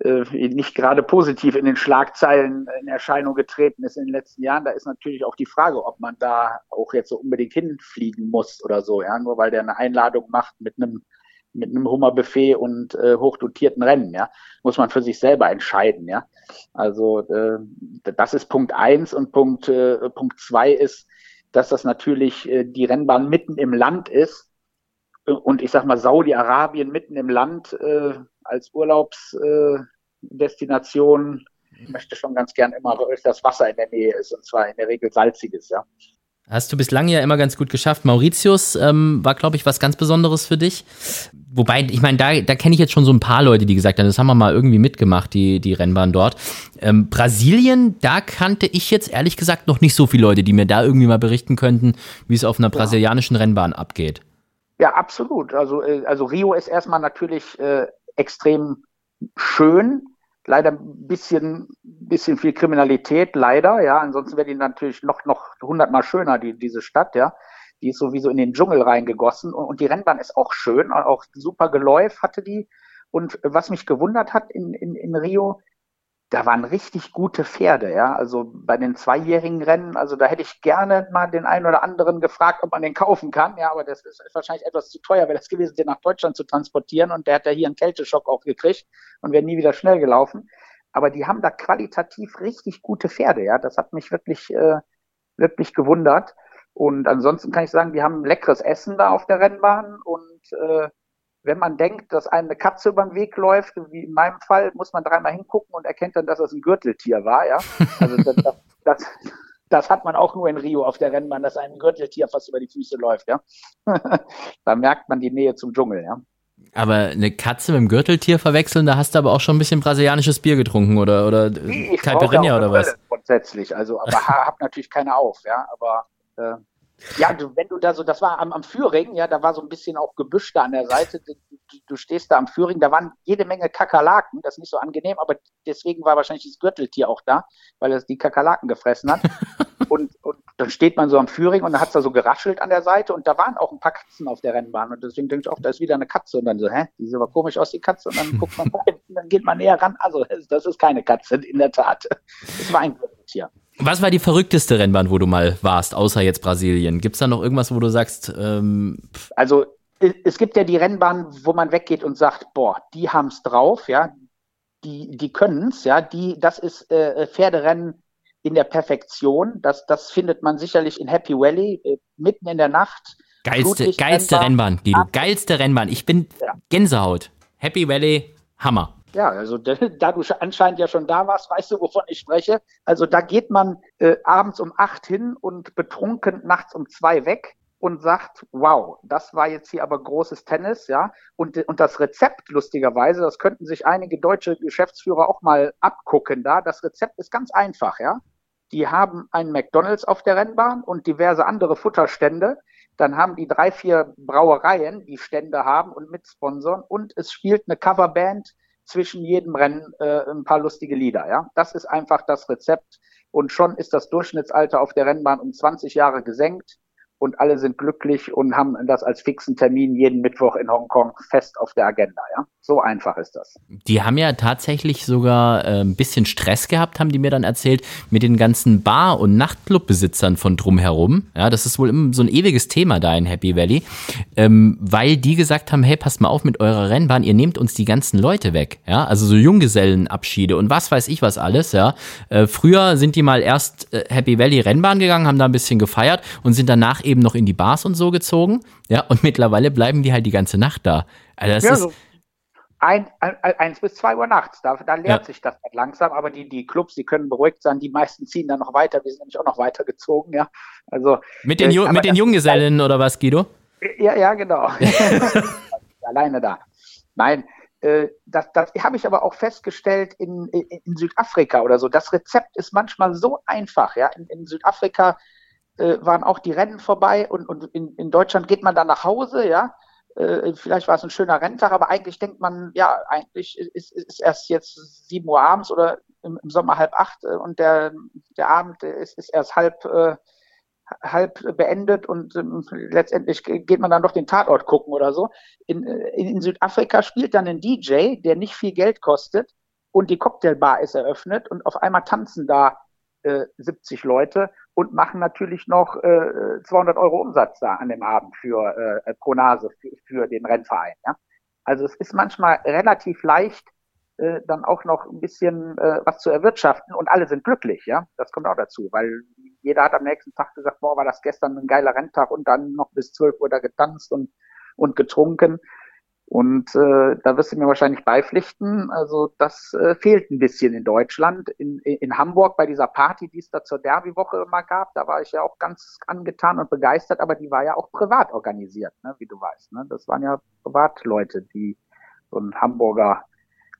nicht gerade positiv in den Schlagzeilen in Erscheinung getreten ist in den letzten Jahren. Da ist natürlich auch die Frage, ob man da auch jetzt so unbedingt hinfliegen muss oder so, ja, nur weil der eine Einladung macht mit einem mit einem Hummerbuffet und äh, hochdotierten Rennen, ja, muss man für sich selber entscheiden, ja. Also äh, das ist Punkt eins und Punkt äh, Punkt zwei ist, dass das natürlich äh, die Rennbahn mitten im Land ist und ich sag mal Saudi-Arabien mitten im Land äh, als Urlaubsdestination äh, möchte schon ganz gern immer, weil das Wasser in der Nähe ist und zwar in der Regel salziges, ja. Hast du bislang ja immer ganz gut geschafft. Mauritius ähm, war, glaube ich, was ganz Besonderes für dich. Wobei, ich meine, da, da kenne ich jetzt schon so ein paar Leute, die gesagt haben, das haben wir mal irgendwie mitgemacht, die, die Rennbahn dort. Ähm, Brasilien, da kannte ich jetzt ehrlich gesagt noch nicht so viele Leute, die mir da irgendwie mal berichten könnten, wie es auf einer brasilianischen Rennbahn abgeht. Ja, absolut. Also, äh, also Rio ist erstmal natürlich äh, extrem schön. Leider ein bisschen, bisschen viel Kriminalität, leider, ja. Ansonsten wäre die natürlich noch, noch hundertmal schöner, die, diese Stadt, ja. Die ist sowieso in den Dschungel reingegossen und, und die Rennbahn ist auch schön, auch super Geläuf hatte die. Und was mich gewundert hat in, in, in Rio, da waren richtig gute Pferde, ja. Also bei den zweijährigen Rennen, also da hätte ich gerne mal den einen oder anderen gefragt, ob man den kaufen kann, ja, aber das ist wahrscheinlich etwas zu teuer, wäre das gewesen, den nach Deutschland zu transportieren und der hat ja hier einen Kälteschock auch gekriegt und wäre nie wieder schnell gelaufen. Aber die haben da qualitativ richtig gute Pferde, ja. Das hat mich wirklich, äh, wirklich gewundert. Und ansonsten kann ich sagen, die haben leckeres Essen da auf der Rennbahn und äh, wenn man denkt, dass eine Katze über den Weg läuft, wie in meinem Fall, muss man dreimal hingucken und erkennt dann, dass es ein Gürteltier war, ja. Also das, das, das, das hat man auch nur in Rio auf der Rennbahn, dass ein Gürteltier fast über die Füße läuft, ja. da merkt man die Nähe zum Dschungel, ja. Aber eine Katze mit einem Gürteltier verwechseln, da hast du aber auch schon ein bisschen brasilianisches Bier getrunken oder, oder nee, Caipirinha oder was? Grundsätzlich, also, aber hab natürlich keine auf, ja, aber äh, ja, du, wenn du da so, das war am, am Führing, ja, da war so ein bisschen auch Gebüsch da an der Seite. Du, du, stehst da am Führing, da waren jede Menge Kakerlaken, das ist nicht so angenehm, aber deswegen war wahrscheinlich das Gürteltier auch da, weil es die Kakerlaken gefressen hat. und, und dann steht man so am Führing und dann hat es da so geraschelt an der Seite und da waren auch ein paar Katzen auf der Rennbahn und deswegen denke ich auch, da ist wieder eine Katze und dann so, hä, die sieht aber komisch aus, die Katze und dann guckt man rein und dann geht man näher ran. Also, das ist keine Katze, in der Tat. Das war ein Gürteltier. Was war die verrückteste Rennbahn, wo du mal warst, außer jetzt Brasilien? Gibt es da noch irgendwas, wo du sagst? Ähm, also es gibt ja die Rennbahn, wo man weggeht und sagt, boah, die haben's drauf, ja, die, die können's, ja, die, das ist äh, Pferderennen in der Perfektion. Das, das findet man sicherlich in Happy Valley äh, mitten in der Nacht. Geilste, geilste Rennbahn, Guido, geilste Rennbahn. Ich bin ja. Gänsehaut. Happy Valley, Hammer. Ja, also da du anscheinend ja schon da warst, weißt du, wovon ich spreche. Also da geht man äh, abends um acht hin und betrunken nachts um zwei weg und sagt, wow, das war jetzt hier aber großes Tennis, ja. Und, und das Rezept, lustigerweise, das könnten sich einige deutsche Geschäftsführer auch mal abgucken da. Das Rezept ist ganz einfach, ja. Die haben einen McDonalds auf der Rennbahn und diverse andere Futterstände. Dann haben die drei, vier Brauereien, die Stände haben und mitsponsoren. Und es spielt eine Coverband zwischen jedem Rennen äh, ein paar lustige Lieder. Ja, das ist einfach das Rezept. Und schon ist das Durchschnittsalter auf der Rennbahn um 20 Jahre gesenkt und alle sind glücklich und haben das als fixen Termin jeden Mittwoch in Hongkong fest auf der Agenda. Ja, so einfach ist das. Die haben ja tatsächlich sogar äh, ein bisschen Stress gehabt, haben die mir dann erzählt, mit den ganzen Bar- und Nachtclubbesitzern von drumherum. Ja, das ist wohl so ein ewiges Thema da in Happy Valley, ähm, weil die gesagt haben, hey, passt mal auf mit eurer Rennbahn, ihr nehmt uns die ganzen Leute weg. Ja, also so Junggesellenabschiede und was weiß ich was alles. Ja, äh, früher sind die mal erst äh, Happy Valley Rennbahn gegangen, haben da ein bisschen gefeiert und sind danach eben noch in die Bars und so gezogen. Ja, und mittlerweile bleiben die halt die ganze Nacht da. Also das ja, ist. So ein, ein, eins bis zwei Uhr nachts, da, da lehrt ja. sich das halt langsam, aber die, die Clubs, die können beruhigt sein, die meisten ziehen dann noch weiter, wir sind nämlich auch noch weitergezogen, ja. Also, mit den, äh, mit den Junggesellen oder was, Guido? Ja, ja, genau. Alleine da. Nein, äh, das, das habe ich aber auch festgestellt in, in, in, Südafrika oder so. Das Rezept ist manchmal so einfach, ja. In, in Südafrika äh, waren auch die Rennen vorbei und, und in, in Deutschland geht man dann nach Hause, ja. Äh, vielleicht war es ein schöner Renntag, aber eigentlich denkt man, ja, eigentlich ist, ist erst jetzt sieben Uhr abends oder im, im Sommer halb acht äh, und der, der Abend ist, ist erst halb, äh, halb beendet und ähm, letztendlich geht man dann doch den Tatort gucken oder so. In, in, in Südafrika spielt dann ein DJ, der nicht viel Geld kostet und die Cocktailbar ist eröffnet und auf einmal tanzen da äh, 70 Leute und machen natürlich noch äh, 200 Euro Umsatz da an dem Abend für äh, pro Nase für, für den Rennverein. Ja? Also es ist manchmal relativ leicht, äh, dann auch noch ein bisschen äh, was zu erwirtschaften und alle sind glücklich, ja. Das kommt auch dazu, weil jeder hat am nächsten Tag gesagt, boah, war das gestern ein geiler Renntag und dann noch bis 12 Uhr da getanzt und, und getrunken. Und äh, da wirst du mir wahrscheinlich beipflichten. Also das äh, fehlt ein bisschen in Deutschland. In, in Hamburg bei dieser Party, die es da zur Derby-Woche immer gab, da war ich ja auch ganz angetan und begeistert, aber die war ja auch privat organisiert, ne, wie du weißt. Ne? Das waren ja Privatleute, die so ein Hamburger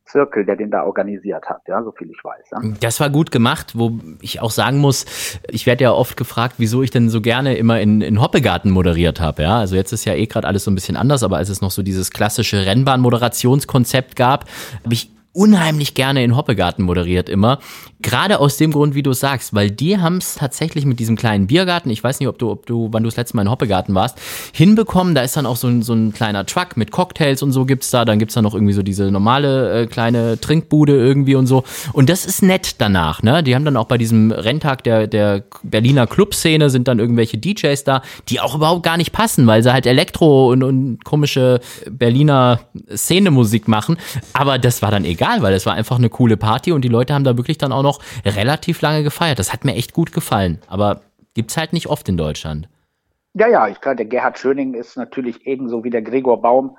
Zirkel, der den da organisiert hat, ja, so viel ich weiß. Ja. Das war gut gemacht, wo ich auch sagen muss, ich werde ja oft gefragt, wieso ich denn so gerne immer in, in Hoppegarten moderiert habe, ja. Also jetzt ist ja eh gerade alles so ein bisschen anders, aber als es noch so dieses klassische Rennbahn-Moderationskonzept gab, habe ich unheimlich gerne in Hoppegarten moderiert immer. Gerade aus dem Grund, wie du sagst, weil die haben es tatsächlich mit diesem kleinen Biergarten, ich weiß nicht, ob du, ob du, wann du das letzte Mal in Hoppegarten warst, hinbekommen. Da ist dann auch so ein, so ein kleiner Truck mit Cocktails und so gibt's da. Dann gibt's da noch irgendwie so diese normale äh, kleine Trinkbude irgendwie und so. Und das ist nett danach, ne? Die haben dann auch bei diesem Renntag der, der Berliner Clubszene sind dann irgendwelche DJs da, die auch überhaupt gar nicht passen, weil sie halt Elektro und, und komische Berliner Szenemusik machen. Aber das war dann egal, weil es war einfach eine coole Party und die Leute haben da wirklich dann auch noch noch relativ lange gefeiert. Das hat mir echt gut gefallen. Aber gibt es halt nicht oft in Deutschland. Ja, ja, ich glaube, der Gerhard Schöning ist natürlich ebenso wie der Gregor Baum.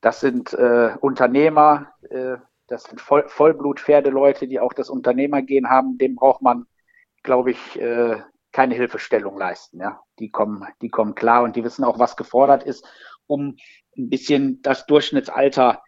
Das sind äh, Unternehmer, äh, das sind Voll Vollblutpferdeleute, die auch das Unternehmergehen haben. Dem braucht man, glaube ich, äh, keine Hilfestellung leisten. Ja, die kommen, die kommen klar und die wissen auch, was gefordert ist, um ein bisschen das Durchschnittsalter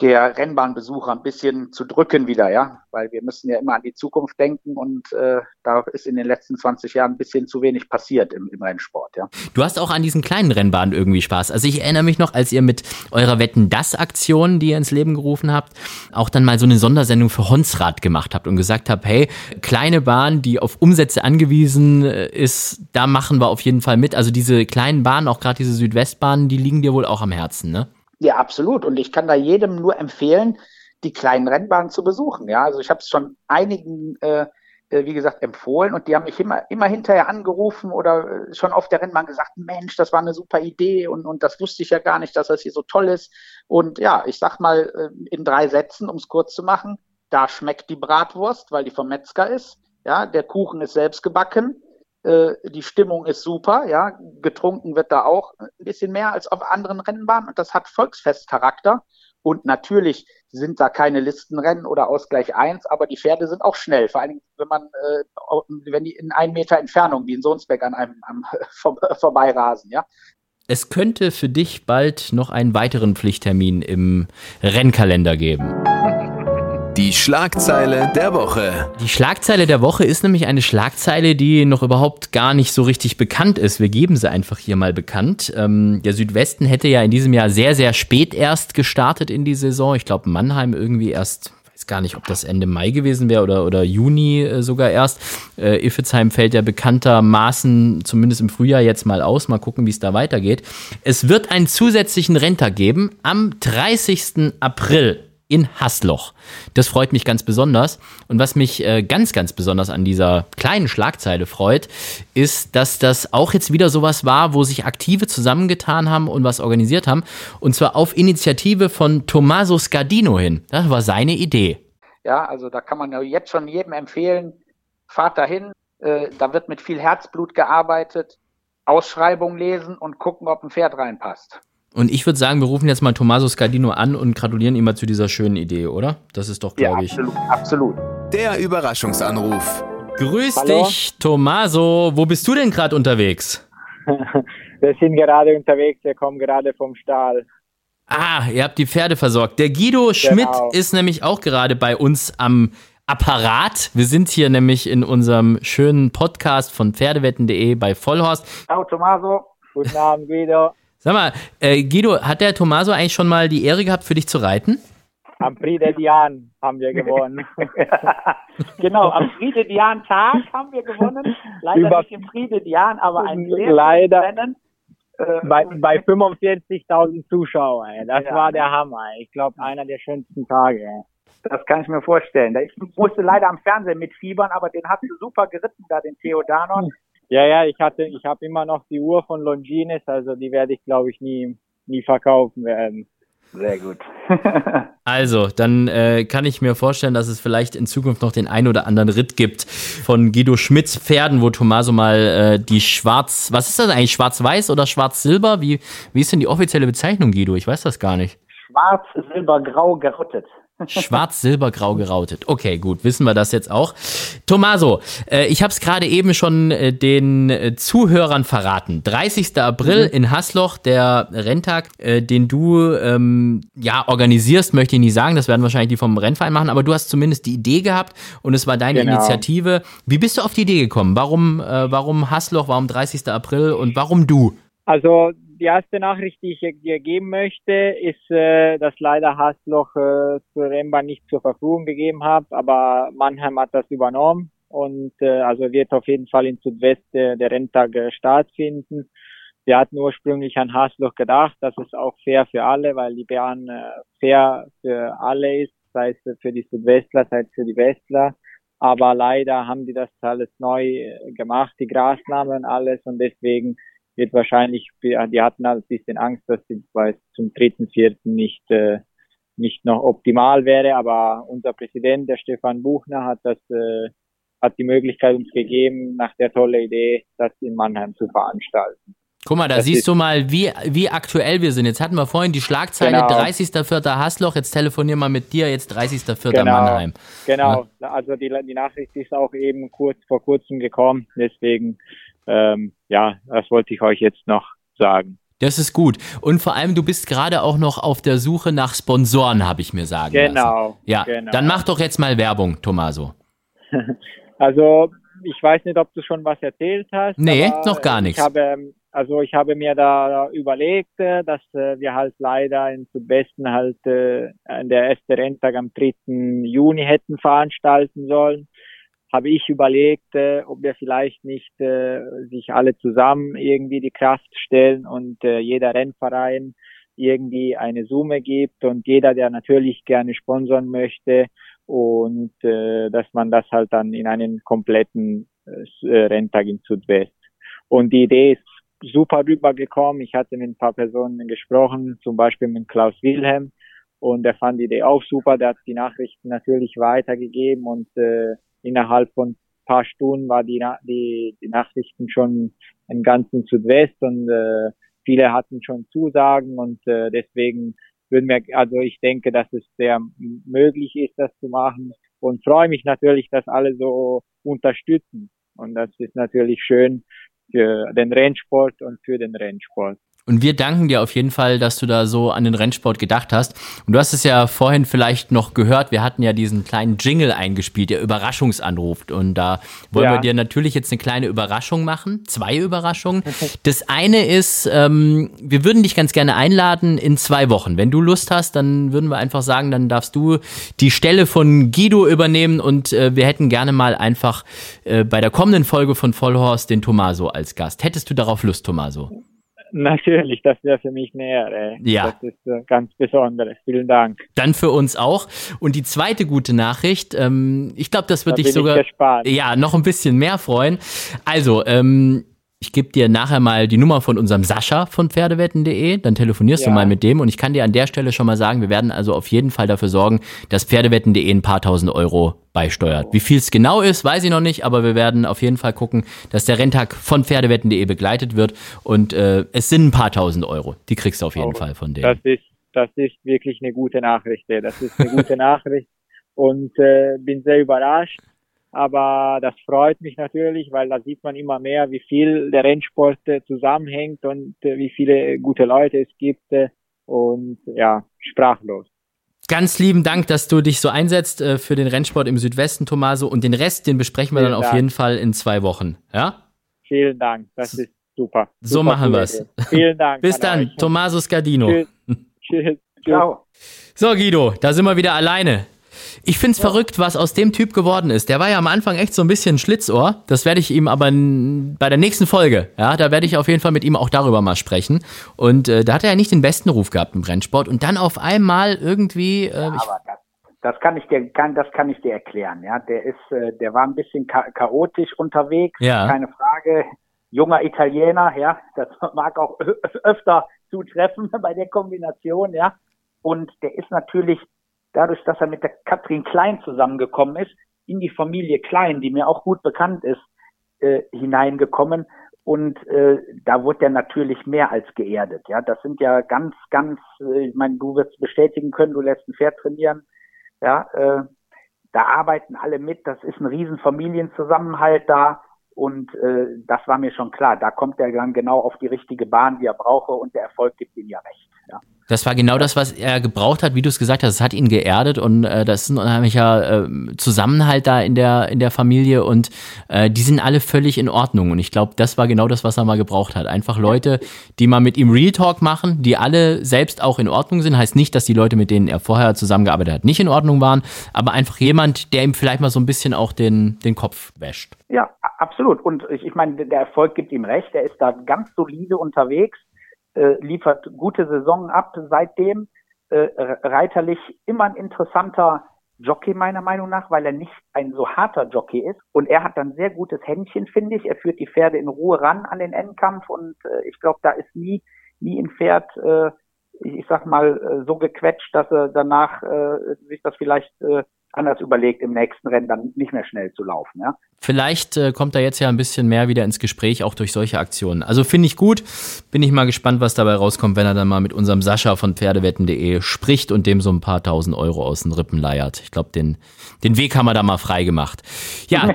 der Rennbahnbesucher ein bisschen zu drücken wieder, ja, weil wir müssen ja immer an die Zukunft denken und äh, da ist in den letzten 20 Jahren ein bisschen zu wenig passiert im, im Rennsport, ja. Du hast auch an diesen kleinen Rennbahnen irgendwie Spaß. Also ich erinnere mich noch, als ihr mit eurer Wetten das Aktion, die ihr ins Leben gerufen habt, auch dann mal so eine Sondersendung für Honsrad gemacht habt und gesagt habt, hey, kleine Bahn, die auf Umsätze angewiesen äh, ist, da machen wir auf jeden Fall mit. Also diese kleinen Bahnen, auch gerade diese Südwestbahnen, die liegen dir wohl auch am Herzen, ne? Ja, absolut. Und ich kann da jedem nur empfehlen, die kleinen Rennbahnen zu besuchen. Ja, also ich habe es schon einigen, äh, äh, wie gesagt, empfohlen und die haben mich immer, immer hinterher angerufen oder äh, schon auf der Rennbahn gesagt, Mensch, das war eine super Idee und, und das wusste ich ja gar nicht, dass das hier so toll ist. Und ja, ich sag mal äh, in drei Sätzen, um es kurz zu machen, da schmeckt die Bratwurst, weil die vom Metzger ist. Ja, der Kuchen ist selbst gebacken. Äh, die Stimmung ist super, ja, getrunken wird da auch ein bisschen mehr als auf anderen Rennbahnen und das hat Volksfestcharakter. Und natürlich sind da keine Listenrennen oder Ausgleich 1, aber die Pferde sind auch schnell, vor allem wenn man, äh, wenn die in einen Meter Entfernung wie in Sohnsberg an einem am, vor, vorbeirasen, ja. Es könnte für dich bald noch einen weiteren Pflichttermin im Rennkalender geben. Die Schlagzeile der Woche. Die Schlagzeile der Woche ist nämlich eine Schlagzeile, die noch überhaupt gar nicht so richtig bekannt ist. Wir geben sie einfach hier mal bekannt. Ähm, der Südwesten hätte ja in diesem Jahr sehr, sehr spät erst gestartet in die Saison. Ich glaube, Mannheim irgendwie erst weiß gar nicht, ob das Ende Mai gewesen wäre oder, oder Juni äh, sogar erst. Äh, Iffezheim fällt ja bekanntermaßen zumindest im Frühjahr jetzt mal aus. Mal gucken, wie es da weitergeht. Es wird einen zusätzlichen Renter geben am 30. April in Hasloch. Das freut mich ganz besonders. Und was mich äh, ganz, ganz besonders an dieser kleinen Schlagzeile freut, ist, dass das auch jetzt wieder sowas war, wo sich Aktive zusammengetan haben und was organisiert haben. Und zwar auf Initiative von Tommaso Scardino hin. Das war seine Idee. Ja, also da kann man ja jetzt schon jedem empfehlen, fahrt dahin. Äh, da wird mit viel Herzblut gearbeitet. Ausschreibung lesen und gucken, ob ein Pferd reinpasst. Und ich würde sagen, wir rufen jetzt mal Tommaso Scardino an und gratulieren ihm mal zu dieser schönen Idee, oder? Das ist doch, glaube ja, ich. Absolut, absolut. Der Überraschungsanruf. Grüß Hallo? dich, Tommaso. Wo bist du denn gerade unterwegs? wir sind gerade unterwegs, wir kommen gerade vom Stall. Ah, ihr habt die Pferde versorgt. Der Guido Schmidt genau. ist nämlich auch gerade bei uns am Apparat. Wir sind hier nämlich in unserem schönen Podcast von Pferdewetten.de bei Vollhorst. Ciao, Tommaso. Guten Abend, Guido. Sag mal, äh, Guido, hat der Tommaso eigentlich schon mal die Ehre gehabt, für dich zu reiten? Am Prix de Diane haben wir gewonnen. genau, am Prix de Diane Tag haben wir gewonnen. Leider Über nicht im Prix de Diane, aber ein Leider. Rennen. Äh, bei, bei 45.000 Zuschauern, das ja. war der Hammer. Ich glaube, einer der schönsten Tage. das kann ich mir vorstellen. Ich musste leider am Fernsehen mitfiebern, aber den hast du super geritten, da den Theodanon. Ja, ja, ich hatte, ich habe immer noch die Uhr von Longines, also die werde ich, glaube ich, nie, nie verkaufen werden. Sehr gut. also, dann äh, kann ich mir vorstellen, dass es vielleicht in Zukunft noch den ein oder anderen Ritt gibt von Guido Schmidts Pferden, wo Tommaso mal äh, die Schwarz, was ist das eigentlich, Schwarz-Weiß oder Schwarz-Silber? Wie, wie ist denn die offizielle Bezeichnung, Guido? Ich weiß das gar nicht. Schwarz, Silber, Grau gerottet. Schwarz, Silber, Grau gerautet. Okay, gut, wissen wir das jetzt auch. Tommaso, äh, ich habe es gerade eben schon äh, den äh, Zuhörern verraten. 30. April mhm. in Hasloch, der Renntag, äh, den du ähm, ja organisierst, möchte ich nicht sagen. Das werden wahrscheinlich die vom Rennverein machen, aber du hast zumindest die Idee gehabt und es war deine genau. Initiative. Wie bist du auf die Idee gekommen? Warum, äh, warum Hasloch, warum 30. April und warum du? Also die erste Nachricht, die ich dir geben möchte, ist, äh, dass leider Hasloch äh, zur Rennbahn nicht zur Verfügung gegeben hat, aber Mannheim hat das übernommen und äh, also wird auf jeden Fall in Südwest äh, der Renntag äh, stattfinden. Wir hatten ursprünglich an Hasloch gedacht, dass es auch fair für alle, weil die Bahn äh, fair für alle ist, sei es für die Südwestler, sei es für die Westler. Aber leider haben die das alles neu äh, gemacht, die Grasnamen alles und deswegen wird wahrscheinlich, die hatten halt ein bisschen Angst, dass sie weil zum dritten, vierten nicht, äh, nicht noch optimal wäre, aber unser Präsident, der Stefan Buchner, hat das, äh, hat die Möglichkeit uns gegeben, nach der tolle Idee, das in Mannheim zu veranstalten. Guck mal, da das siehst du mal, wie, wie aktuell wir sind. Jetzt hatten wir vorhin die Schlagzeile genau. 30.04. Hasloch, jetzt telefonieren wir mit dir, jetzt 30.04. Genau. Mannheim. Genau, ja. also die, die Nachricht ist auch eben kurz vor kurzem gekommen, deswegen ähm, ja, das wollte ich euch jetzt noch sagen. Das ist gut. Und vor allem, du bist gerade auch noch auf der Suche nach Sponsoren, habe ich mir sagen genau, lassen. Ja, genau. dann mach doch jetzt mal Werbung, Tomaso. Also, ich weiß nicht, ob du schon was erzählt hast. Nee, noch gar nichts. Ich habe, also ich habe mir da überlegt, äh, dass äh, wir halt leider in Südwesten halt äh, der erste Renntag am 3. Juni hätten veranstalten sollen habe ich überlegt, äh, ob wir vielleicht nicht äh, sich alle zusammen irgendwie die Kraft stellen und äh, jeder Rennverein irgendwie eine Summe gibt und jeder, der natürlich gerne sponsern möchte und äh, dass man das halt dann in einen kompletten äh, Renntag in Südwest. Und die Idee ist super rübergekommen. Ich hatte mit ein paar Personen gesprochen, zum Beispiel mit Klaus Wilhelm und er fand die Idee auch super. Der hat die Nachrichten natürlich weitergegeben und äh, innerhalb von paar Stunden war die, die, die Nachrichten schon im ganzen Südwest und äh, viele hatten schon Zusagen und äh, deswegen würden wir, also ich denke, dass es sehr möglich ist, das zu machen und freue mich natürlich, dass alle so unterstützen und das ist natürlich schön für den Rennsport und für den Rennsport. Und wir danken dir auf jeden Fall, dass du da so an den Rennsport gedacht hast. Und du hast es ja vorhin vielleicht noch gehört, wir hatten ja diesen kleinen Jingle eingespielt, der Überraschungsanruft. Und da wollen ja. wir dir natürlich jetzt eine kleine Überraschung machen. Zwei Überraschungen. Das eine ist, ähm, wir würden dich ganz gerne einladen in zwei Wochen. Wenn du Lust hast, dann würden wir einfach sagen, dann darfst du die Stelle von Guido übernehmen und äh, wir hätten gerne mal einfach äh, bei der kommenden Folge von Vollhorst den Tomaso als Gast. Hättest du darauf Lust, Tomaso? Natürlich, das wäre für mich eine Ehre. Ja. Das ist äh, ganz Besonderes. Vielen Dank. Dann für uns auch. Und die zweite gute Nachricht, ähm, ich glaube, das wird da dich sogar ja noch ein bisschen mehr freuen. Also, ähm, ich gebe dir nachher mal die Nummer von unserem Sascha von Pferdewetten.de, dann telefonierst ja. du mal mit dem und ich kann dir an der Stelle schon mal sagen, wir werden also auf jeden Fall dafür sorgen, dass Pferdewetten.de ein paar tausend Euro beisteuert. Wie viel es genau ist, weiß ich noch nicht, aber wir werden auf jeden Fall gucken, dass der Renntag von Pferdewetten.de begleitet wird und äh, es sind ein paar tausend Euro. Die kriegst du auf jeden oh, Fall von denen. Das ist, das ist wirklich eine gute Nachricht. Das ist eine gute Nachricht und äh, bin sehr überrascht aber das freut mich natürlich, weil da sieht man immer mehr, wie viel der Rennsport äh, zusammenhängt und äh, wie viele gute Leute es gibt äh, und ja, sprachlos. Ganz lieben Dank, dass du dich so einsetzt für den Rennsport im Südwesten, Tomaso. Und den Rest, den besprechen wir Vielen dann Dank. auf jeden Fall in zwei Wochen. Ja? Vielen Dank. Das ist super. So super machen wir es. Vielen Dank. Bis dann, euch. Tomaso Scardino. Tschüss. Tschüss. Ciao. So, Guido, da sind wir wieder alleine. Ich find's ja. verrückt, was aus dem Typ geworden ist. Der war ja am Anfang echt so ein bisschen Schlitzohr. Das werde ich ihm aber bei der nächsten Folge, ja, da werde ich auf jeden Fall mit ihm auch darüber mal sprechen. Und äh, da hat er ja nicht den besten Ruf gehabt im Rennsport. Und dann auf einmal irgendwie. Äh, ja, aber das, Das kann ich dir, kann, das kann ich dir erklären. Ja, der ist, äh, der war ein bisschen cha chaotisch unterwegs, Ja. keine Frage. Junger Italiener, ja, das mag auch öfter zutreffen bei der Kombination, ja. Und der ist natürlich dadurch, dass er mit der Katrin Klein zusammengekommen ist, in die Familie Klein, die mir auch gut bekannt ist, äh, hineingekommen. Und äh, da wurde er natürlich mehr als geerdet. Ja, das sind ja ganz, ganz, äh, ich meine, du wirst bestätigen können, du lässt ein Pferd trainieren. Ja, äh, da arbeiten alle mit. Das ist ein riesen Familienzusammenhalt da. Und äh, das war mir schon klar. Da kommt er dann genau auf die richtige Bahn, die er brauche. Und der Erfolg gibt ihm ja recht. Ja. Das war genau das, was er gebraucht hat, wie du es gesagt hast. Es hat ihn geerdet und äh, das ist ein unheimlicher äh, Zusammenhalt da in der in der Familie und äh, die sind alle völlig in Ordnung. Und ich glaube, das war genau das, was er mal gebraucht hat. Einfach Leute, die mal mit ihm Real Talk machen, die alle selbst auch in Ordnung sind. Heißt nicht, dass die Leute, mit denen er vorher zusammengearbeitet hat, nicht in Ordnung waren, aber einfach jemand, der ihm vielleicht mal so ein bisschen auch den den Kopf wäscht. Ja, absolut. Und ich, ich meine, der Erfolg gibt ihm recht. Er ist da ganz solide unterwegs, äh, liefert gute Saisonen ab seitdem. Äh, re- reiterlich immer ein interessanter Jockey meiner Meinung nach, weil er nicht ein so harter Jockey ist. Und er hat dann sehr gutes Händchen, finde ich. Er führt die Pferde in Ruhe ran an den Endkampf und äh, ich glaube, da ist nie, nie ein Pferd, äh, ich, ich sag mal, äh, so gequetscht, dass er danach äh, sich das vielleicht äh, anders überlegt, im nächsten Rennen dann nicht mehr schnell zu laufen. Ja? Vielleicht äh, kommt er jetzt ja ein bisschen mehr wieder ins Gespräch, auch durch solche Aktionen. Also finde ich gut. Bin ich mal gespannt, was dabei rauskommt, wenn er dann mal mit unserem Sascha von Pferdewetten.de spricht und dem so ein paar tausend Euro aus den Rippen leiert. Ich glaube, den, den Weg haben wir da mal frei gemacht. Ja,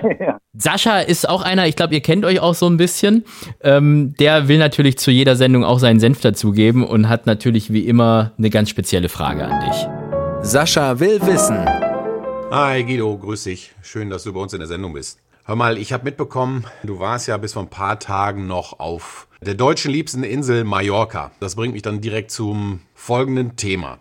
Sascha ist auch einer, ich glaube, ihr kennt euch auch so ein bisschen. Ähm, der will natürlich zu jeder Sendung auch seinen Senf dazugeben und hat natürlich wie immer eine ganz spezielle Frage an dich. Sascha will wissen. Hi Guido, grüß dich. Schön, dass du bei uns in der Sendung bist. Hör mal, ich habe mitbekommen, du warst ja bis vor ein paar Tagen noch auf der deutschen liebsten Insel Mallorca. Das bringt mich dann direkt zum folgenden Thema.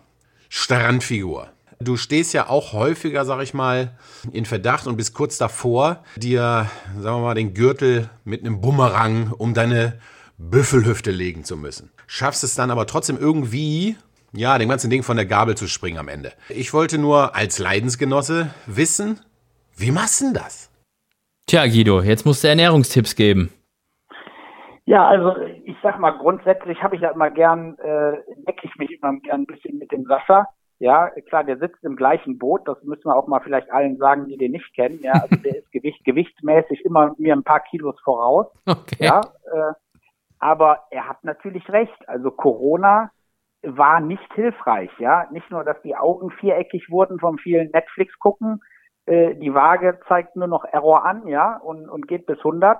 Strandfigur. Du stehst ja auch häufiger, sag ich mal, in Verdacht und bist kurz davor, dir, sagen wir mal, den Gürtel mit einem Bumerang um deine Büffelhüfte legen zu müssen. Schaffst es dann aber trotzdem irgendwie, ja, dem ganzen Ding von der Gabel zu springen am Ende. Ich wollte nur als Leidensgenosse wissen, wie machst du denn das? Tja, Guido, jetzt musst du Ernährungstipps geben. Ja, also ich sag mal, grundsätzlich habe ich ja immer gern, äh, decke ich mich immer gern ein bisschen mit dem Sascha. Ja, klar, der sitzt im gleichen Boot, das müssen wir auch mal vielleicht allen sagen, die den nicht kennen. Ja, also der ist gewicht, gewichtsmäßig immer mir ein paar Kilos voraus. Okay. Ja, äh, aber er hat natürlich recht. Also Corona war nicht hilfreich. Ja, nicht nur, dass die Augen viereckig wurden vom vielen Netflix gucken. Äh, die Waage zeigt nur noch Error an, ja, und, und geht bis 100.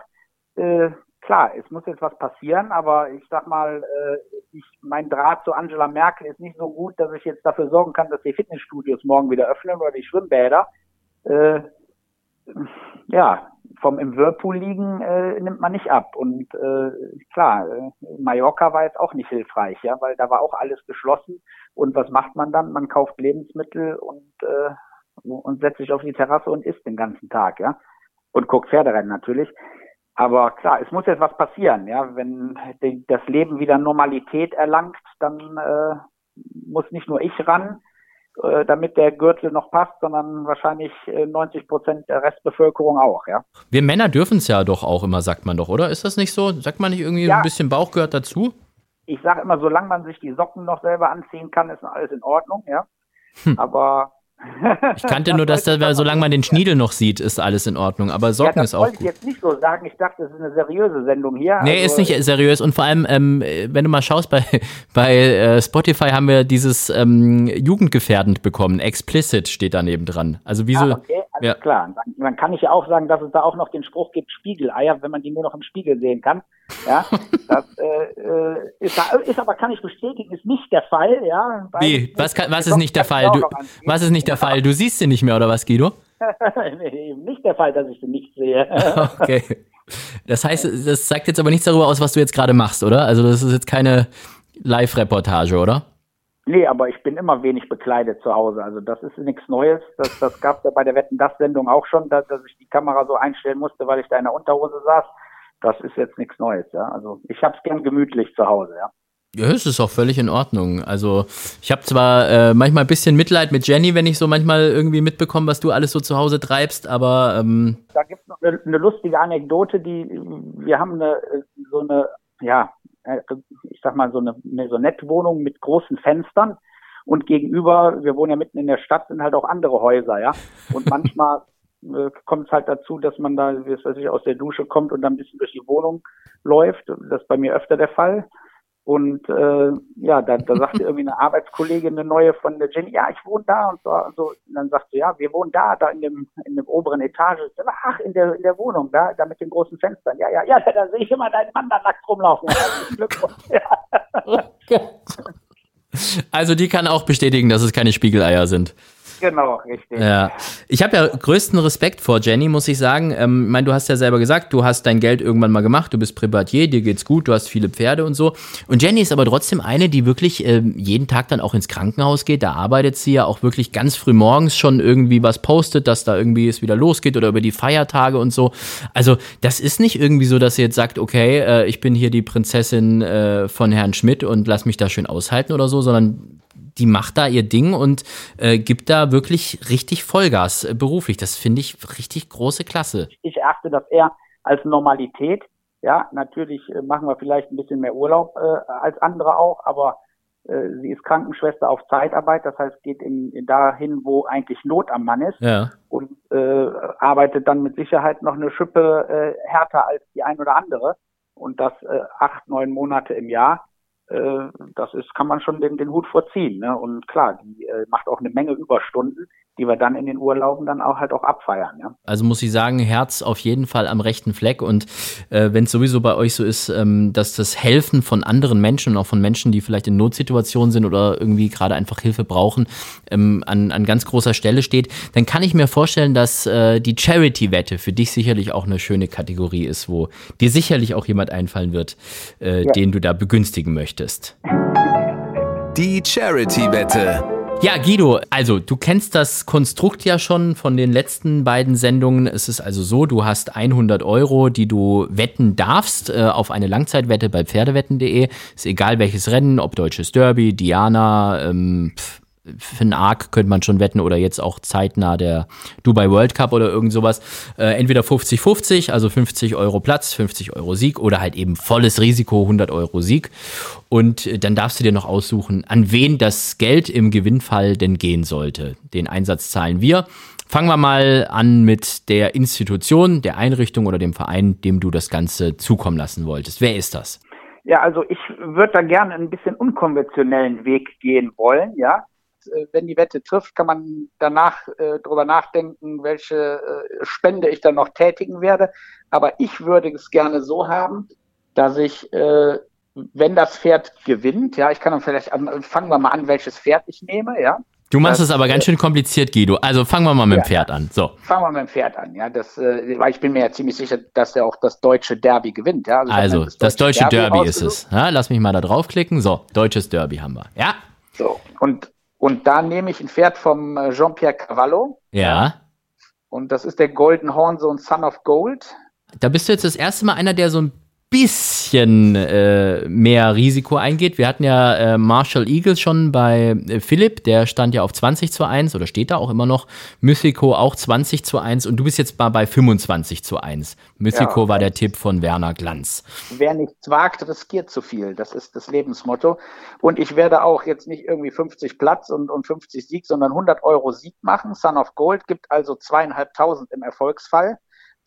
Äh, klar, es muss jetzt was passieren, aber ich sag mal, äh, ich, mein Draht zu Angela Merkel ist nicht so gut, dass ich jetzt dafür sorgen kann, dass die Fitnessstudios morgen wieder öffnen oder die Schwimmbäder. Äh, ja, vom im Whirlpool liegen äh, nimmt man nicht ab. Und äh, klar, äh, Mallorca war jetzt auch nicht hilfreich, ja, weil da war auch alles geschlossen. Und was macht man dann? Man kauft Lebensmittel und äh, und setzt sich auf die Terrasse und isst den ganzen Tag, ja. Und guckt Pferderennen natürlich. Aber klar, es muss jetzt was passieren, ja. Wenn das Leben wieder Normalität erlangt, dann äh, muss nicht nur ich ran, äh, damit der Gürtel noch passt, sondern wahrscheinlich äh, 90 Prozent der Restbevölkerung auch, ja. Wir Männer dürfen es ja doch auch immer, sagt man doch, oder? Ist das nicht so? Sagt man nicht irgendwie Ja. ein bisschen Bauch gehört dazu? Ich sage immer, solange man sich die Socken noch selber anziehen kann, ist alles in Ordnung, ja. Aber Ich kannte nur, dass da, solange man den Schniedel noch sieht, ist alles in Ordnung. Aber ja, Socken das ist auch wollte ich gut. jetzt nicht so sagen. Ich dachte, es ist eine seriöse Sendung hier. Nee, Also, ist nicht seriös. Und vor allem, ähm, wenn du mal schaust, bei, bei äh, Spotify haben wir dieses ähm, jugendgefährdend bekommen. Explicit steht daneben dran. Also wie so. Ah, okay, alles ja. klar. Dann, kann ich ja auch sagen, dass es da auch noch den Spruch gibt, Spiegeleier, wenn man die nur noch im Spiegel sehen kann. Ja, das äh, äh, ist, da- ist aber, kann ich bestätigen, ist nicht der Fall. Ja, Wie? Was, kann, was ist nicht der Fall? Du, was ist nicht der Fall? Du siehst sie nicht mehr, oder was, Guido? nee, nicht der Fall, dass ich sie nicht sehe. Okay. Das heißt, das sagt jetzt aber nichts darüber aus, was du jetzt gerade machst, oder? Also das ist jetzt keine Live-Reportage, oder? Nee, aber ich bin immer wenig bekleidet zu Hause. Also das ist nichts Neues. Das, das gab es ja bei der Wetten das Sendung auch schon, dass, dass ich die Kamera so einstellen musste, weil ich da in der Unterhose saß. Das ist jetzt nichts Neues, ja. Also ich hab's gern gemütlich zu Hause, ja. Ja, es ist auch völlig in Ordnung. Also ich habe zwar äh, manchmal ein bisschen Mitleid mit Jenny, wenn ich so manchmal irgendwie mitbekomme, was du alles so zu Hause treibst, aber ähm da gibt es noch eine, eine, lustige Anekdote, die wir haben eine so eine ja ich sag mal so eine Maisonette-Wohnung mit großen Fenstern und gegenüber, wir wohnen ja mitten in der Stadt, sind halt auch andere Häuser, ja und manchmal äh, kommt es halt dazu, dass man da, wie es weiß ich, aus der Dusche kommt und dann ein bisschen durch die Wohnung läuft. Das ist bei mir öfter der Fall. Und äh, ja, da, da sagte irgendwie eine Arbeitskollegin, eine neue von der Jenny, ja, ich wohne da und so. Und, so. und dann sagte sie, ja, wir wohnen da, da in dem, in dem oberen Etage. Ach, in der, in der Wohnung, da, da mit den großen Fenstern. Ja, ja, ja, da, da sehe ich immer deinen Mann da nackt rumlaufen. Ja. Also die kann auch bestätigen, dass es keine Spiegeleier sind. Genau, richtig. Ja. Ich habe ja größten Respekt vor Jenny, muss ich sagen. Ähm, ich meine, du hast ja selber gesagt, du hast dein Geld irgendwann mal gemacht, du bist Privatier, dir geht's gut, du hast viele Pferde und so. Und Jenny ist aber trotzdem eine, die wirklich äh, jeden Tag dann auch ins Krankenhaus geht. Da arbeitet sie ja auch wirklich ganz früh morgens schon irgendwie was postet, dass da irgendwie es wieder losgeht oder über die Feiertage und so. Also das ist nicht irgendwie so, dass sie jetzt sagt, okay, äh, ich bin hier die Prinzessin äh, von Herrn Schmidt und lass mich da schön aushalten oder so, sondern die macht da ihr Ding und äh, gibt da wirklich richtig Vollgas äh, beruflich. Das finde ich richtig große Klasse. Ich erachte das eher als Normalität. Ja, natürlich äh, machen wir vielleicht ein bisschen mehr Urlaub äh, als andere auch, aber äh, sie ist Krankenschwester auf Zeitarbeit, das heißt, geht in, in dahin, wo eigentlich Not am Mann ist ja. und äh, arbeitet dann mit Sicherheit noch eine Schippe äh, härter als die ein oder andere und das äh, acht, neun Monate im Jahr. Äh, das ist, kann man schon den, den Hut vorziehen. Ne? Und klar, die äh, macht auch eine Menge Überstunden, die wir dann in den Urlauben dann auch halt auch abfeiern. Ja? Also muss ich sagen, Herz auf jeden Fall am rechten Fleck. Und äh, wenn es sowieso bei euch so ist, ähm, dass das Helfen von anderen Menschen und auch von Menschen, die vielleicht in Notsituationen sind oder irgendwie gerade einfach Hilfe brauchen, ähm, an, an ganz großer Stelle steht, dann kann ich mir vorstellen, dass äh, die Charity-Wette für dich sicherlich auch eine schöne Kategorie ist, wo dir sicherlich auch jemand einfallen wird, äh, ja. den du da begünstigen möchtest. Die Charity-Wette. Ja, Guido, also du kennst das Konstrukt ja schon von den letzten beiden Sendungen. Es ist also so, du hast 100 Euro, die du wetten darfst äh, auf eine Langzeitwette bei Pferdewetten.de. Ist egal welches Rennen, ob Deutsches Derby, Diana, ähm, pf, für einen Arc könnte man schon wetten oder jetzt auch zeitnah der Dubai World Cup oder irgend sowas. Äh, entweder 50-50, also 50 Euro Platz, 50 Euro Sieg oder halt eben volles Risiko, 100 Euro Sieg. Und äh, dann darfst du dir noch aussuchen, an wen das Geld im Gewinnfall denn gehen sollte. Den Einsatz zahlen wir. Fangen wir mal an mit der Institution, der Einrichtung oder dem Verein, dem du das Ganze zukommen lassen wolltest. Wer ist das? Ja, also ich würde da gerne einen bisschen unkonventionellen Weg gehen wollen, ja. Äh, wenn die Wette trifft, kann man danach äh, darüber nachdenken, welche äh, Spende ich dann noch tätigen werde. Aber ich würde es gerne so haben, dass ich, äh, wenn das Pferd gewinnt, ja, ich kann dann vielleicht, an, fangen wir mal an, welches Pferd ich nehme, ja. Du machst es aber ganz schön kompliziert, Guido. Also fangen wir mal mit dem Pferd an. So. Fangen wir mit dem Pferd an, ja. Das, äh, weil ich bin mir ja ziemlich sicher, dass er auch das deutsche Derby gewinnt, ja. Also, also das, das, deutsche, deutsche Derby, Derby ist es. Ja, lass mich mal da draufklicken. So, deutsches Derby haben wir. Ja. So, und und da nehme ich ein Pferd vom äh, Jean-Pierre Cavallo. Ja. Und das ist der Golden Horn, so ein Son of Gold. Da bist du jetzt das erste Mal einer, der so ein bisschen äh, mehr Risiko eingeht. Wir hatten ja äh, Marshall Eagles schon bei äh, Philipp, der stand ja auf 20 zu 1 oder steht da auch immer noch. Mythico auch 20 zu 1 und du bist jetzt mal bei 25 zu 1. Mythico ja, war der Tipp von Werner Glanz. Wer nichts wagt, riskiert zu viel. Das ist das Lebensmotto. Und ich werde auch jetzt nicht irgendwie 50 Platz und, und 50 Sieg, sondern 100 Euro Sieg machen. Son of Gold gibt also zweieinhalbtausend im Erfolgsfall.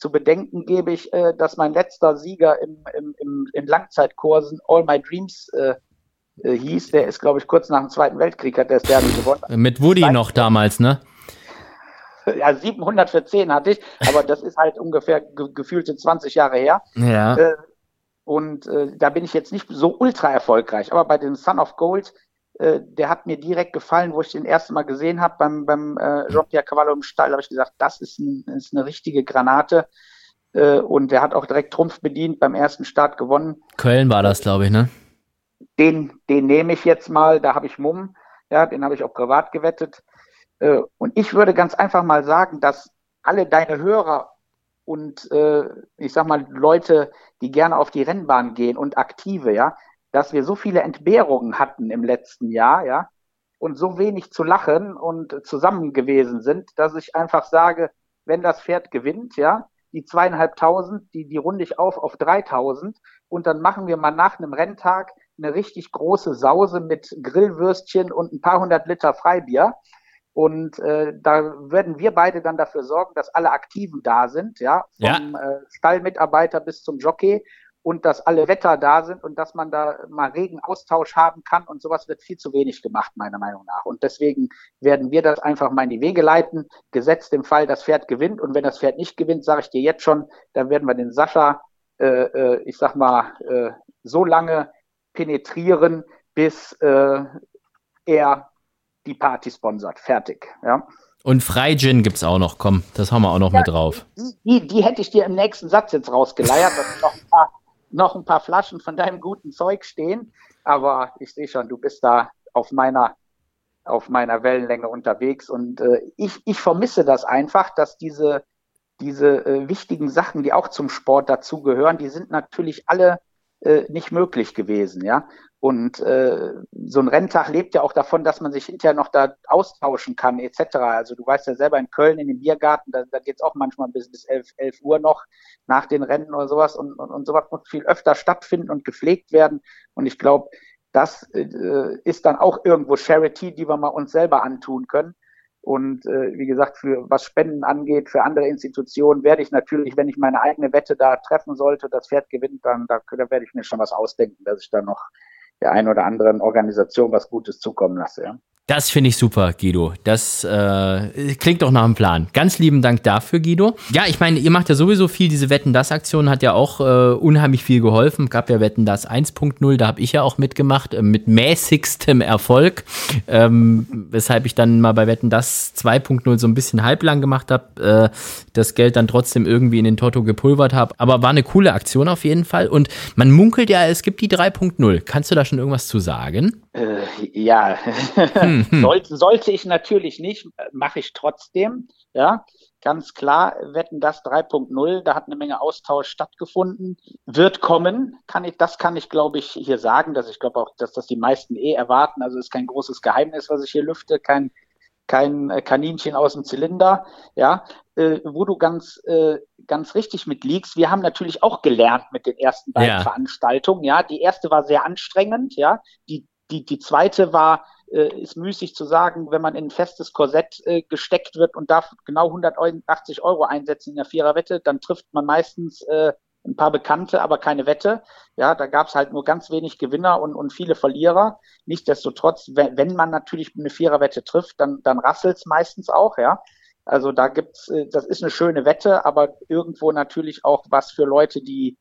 Zu bedenken gebe ich, äh, dass mein letzter Sieger im, im, im, in Langzeitkursen All My Dreams äh, äh, hieß. Der ist, glaube ich, kurz nach dem Zweiten Weltkrieg hat der das Derby gewonnen. Mit Woody noch damals, ne? Ja, 700 für 10 hatte ich, aber das ist halt ungefähr ge gefühlte 20 Jahre her. Ja. Äh, und äh, da bin ich jetzt nicht so ultra erfolgreich. Aber bei dem Son of Gold äh, der hat mir direkt gefallen, wo ich den ersten Mal gesehen habe beim, beim äh, Jean-Pierre Cavallo im Stall, habe ich gesagt, das ist, ein, ist eine richtige Granate. Äh, und der hat auch direkt Trumpf bedient, beim ersten Start gewonnen. Köln war das, glaube ich, ne? Den, den nehme ich jetzt mal, da habe ich Mumm, ja, den habe ich auch privat gewettet. Äh, und ich würde ganz einfach mal sagen, dass alle deine Hörer und äh, ich sag mal Leute, die gerne auf die Rennbahn gehen und aktive, ja, dass wir so viele Entbehrungen hatten im letzten Jahr, ja, und so wenig zu lachen und zusammen gewesen sind, dass ich einfach sage, wenn das Pferd gewinnt, ja, die zweieinhalbtausend, die, die runde ich auf auf dreitausend und dann machen wir mal nach einem Renntag eine richtig große Sause mit Grillwürstchen und ein paar hundert Liter Freibier. Und äh, da werden wir beide dann dafür sorgen, dass alle Aktiven da sind, ja, vom ja. Äh, Stallmitarbeiter bis zum Jockey und dass alle Wetter da sind und dass man da mal regen Austausch haben kann und sowas wird viel zu wenig gemacht, meiner Meinung nach. Und deswegen werden wir das einfach mal in die Wege leiten, gesetzt im Fall, das Pferd gewinnt. Und wenn das Pferd nicht gewinnt, sage ich dir jetzt schon, dann werden wir den Sascha, äh, äh, ich sag mal, äh, so lange penetrieren, bis äh, er die Party sponsert. Fertig. Ja. Und Freigin gibt's auch noch, komm, das haben wir auch noch ja, mit drauf. Die, die, die, hätte ich dir im nächsten Satz jetzt rausgeleiert, dass noch ein paar noch ein paar Flaschen von deinem guten Zeug stehen. Aber ich sehe schon, du bist da auf meiner, auf meiner Wellenlänge unterwegs. Und äh, ich, ich vermisse das einfach, dass diese, diese äh, wichtigen Sachen, die auch zum Sport dazugehören, die sind natürlich alle äh, nicht möglich gewesen, ja. Und äh, so ein Renntag lebt ja auch davon, dass man sich hinterher noch da austauschen kann, etc. Also du weißt ja selber in Köln in dem Biergarten, da, da geht es auch manchmal bis, bis 11, 11 Uhr noch nach den Rennen oder sowas und, und, und sowas muss viel öfter stattfinden und gepflegt werden. Und ich glaube, das äh, ist dann auch irgendwo Charity, die wir mal uns selber antun können. Und äh, wie gesagt, für was Spenden angeht, für andere Institutionen werde ich natürlich, wenn ich meine eigene Wette da treffen sollte, das Pferd gewinnt, dann da, da werde ich mir schon was ausdenken, dass ich da noch der einen oder anderen Organisation was Gutes zukommen lasse. Ja. Das finde ich super, Guido. Das äh, klingt doch nach einem Plan. Ganz lieben Dank dafür, Guido. Ja, ich meine, ihr macht ja sowieso viel. Diese Wetten das Aktion hat ja auch äh, unheimlich viel geholfen. Gab ja Wetten das 1.0, da habe ich ja auch mitgemacht, äh, mit mäßigstem Erfolg. Ähm, weshalb ich dann mal bei Wetten das 2.0 so ein bisschen halblang gemacht habe, äh, das Geld dann trotzdem irgendwie in den Totto gepulvert habe. Aber war eine coole Aktion auf jeden Fall. Und man munkelt ja, es gibt die 3.0. Kannst du da schon irgendwas zu sagen? Äh, ja, hm, hm. sollte, sollte ich natürlich nicht, mache ich trotzdem. Ja, ganz klar, wetten das 3.0, da hat eine Menge Austausch stattgefunden, wird kommen, kann ich, das kann ich glaube ich hier sagen, dass ich glaube auch, dass das die meisten eh erwarten, also ist kein großes Geheimnis, was ich hier lüfte, kein, kein äh, Kaninchen aus dem Zylinder, ja, äh, wo du ganz, äh, ganz richtig mitliegst. Wir haben natürlich auch gelernt mit den ersten beiden ja. Veranstaltungen, ja. Die erste war sehr anstrengend, ja. Die, die, die zweite war, äh, ist müßig zu sagen, wenn man in ein festes Korsett äh, gesteckt wird und darf genau 180 Euro einsetzen in der Viererwette, dann trifft man meistens äh, ein paar Bekannte, aber keine Wette. Ja, da gab es halt nur ganz wenig Gewinner und, und viele Verlierer. Nichtsdestotrotz, wenn, wenn man natürlich eine Viererwette trifft, dann, dann rasselt es meistens auch, ja. Also da gibt's, äh, das ist eine schöne Wette, aber irgendwo natürlich auch was für Leute, die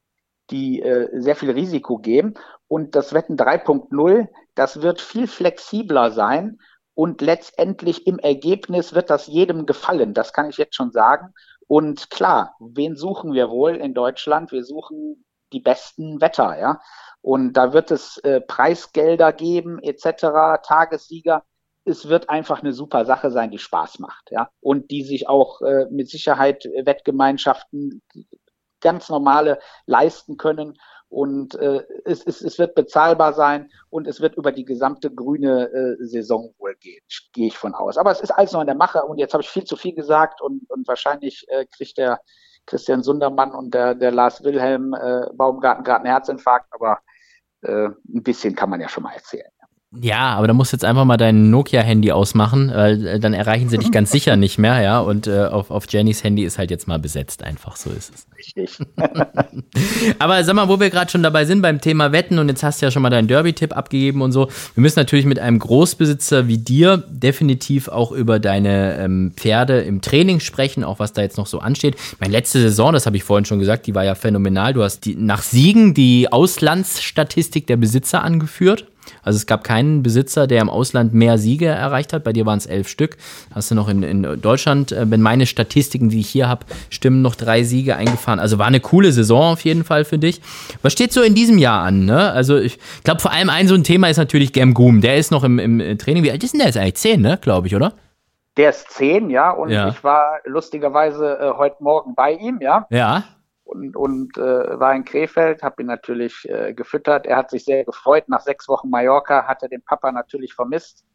die äh, sehr viel Risiko geben. Und das Wetten 3.0, das wird viel flexibler sein und letztendlich im Ergebnis wird das jedem gefallen. Das kann ich jetzt schon sagen. Und klar, wen suchen wir wohl in Deutschland? Wir suchen die besten Wetter, ja. Und da wird es äh, Preisgelder geben, etc., Tagessieger. Es wird einfach eine super Sache sein, die Spaß macht, ja. Und die sich auch äh, mit Sicherheit Wettgemeinschaften ganz normale leisten können. Und äh, es, es, es wird bezahlbar sein und es wird über die gesamte grüne äh, Saison wohl gehen, gehe ich von aus. Aber es ist alles noch in der Mache und jetzt habe ich viel zu viel gesagt und, und wahrscheinlich äh, kriegt der Christian Sundermann und der, der Lars Wilhelm äh, Baumgarten gerade einen Herzinfarkt, aber äh, ein bisschen kann man ja schon mal erzählen. Ja, aber da musst du jetzt einfach mal dein Nokia-Handy ausmachen, weil äh, dann erreichen sie dich ganz sicher nicht mehr, ja. Und äh, auf, auf Jennys Handy ist halt jetzt mal besetzt, einfach so ist es. Richtig. aber sag mal, wo wir gerade schon dabei sind beim Thema Wetten und jetzt hast du ja schon mal deinen Derby-Tipp abgegeben und so. Wir müssen natürlich mit einem Großbesitzer wie dir definitiv auch über deine ähm, Pferde im Training sprechen, auch was da jetzt noch so ansteht. Meine letzte Saison, das habe ich vorhin schon gesagt, die war ja phänomenal. Du hast die nach Siegen die Auslandsstatistik der Besitzer angeführt. Also es gab keinen Besitzer, der im Ausland mehr Siege erreicht hat. Bei dir waren es elf Stück. Hast du noch in, in Deutschland, äh, wenn meine Statistiken, die ich hier habe, stimmen, noch drei Siege eingefahren. Also war eine coole Saison auf jeden Fall für dich. Was steht so in diesem Jahr an? Ne? Also ich glaube vor allem ein so ein Thema ist natürlich Gem Goom. Der ist noch im, im Training. Wie alt ist denn der jetzt eigentlich? Zehn, ne? Glaube ich, oder? Der ist zehn, ja. Und ja. ich war lustigerweise äh, heute Morgen bei ihm, ja. Ja. Und, und äh, war in Krefeld, habe ihn natürlich äh, gefüttert. Er hat sich sehr gefreut. Nach sechs Wochen Mallorca hat er den Papa natürlich vermisst.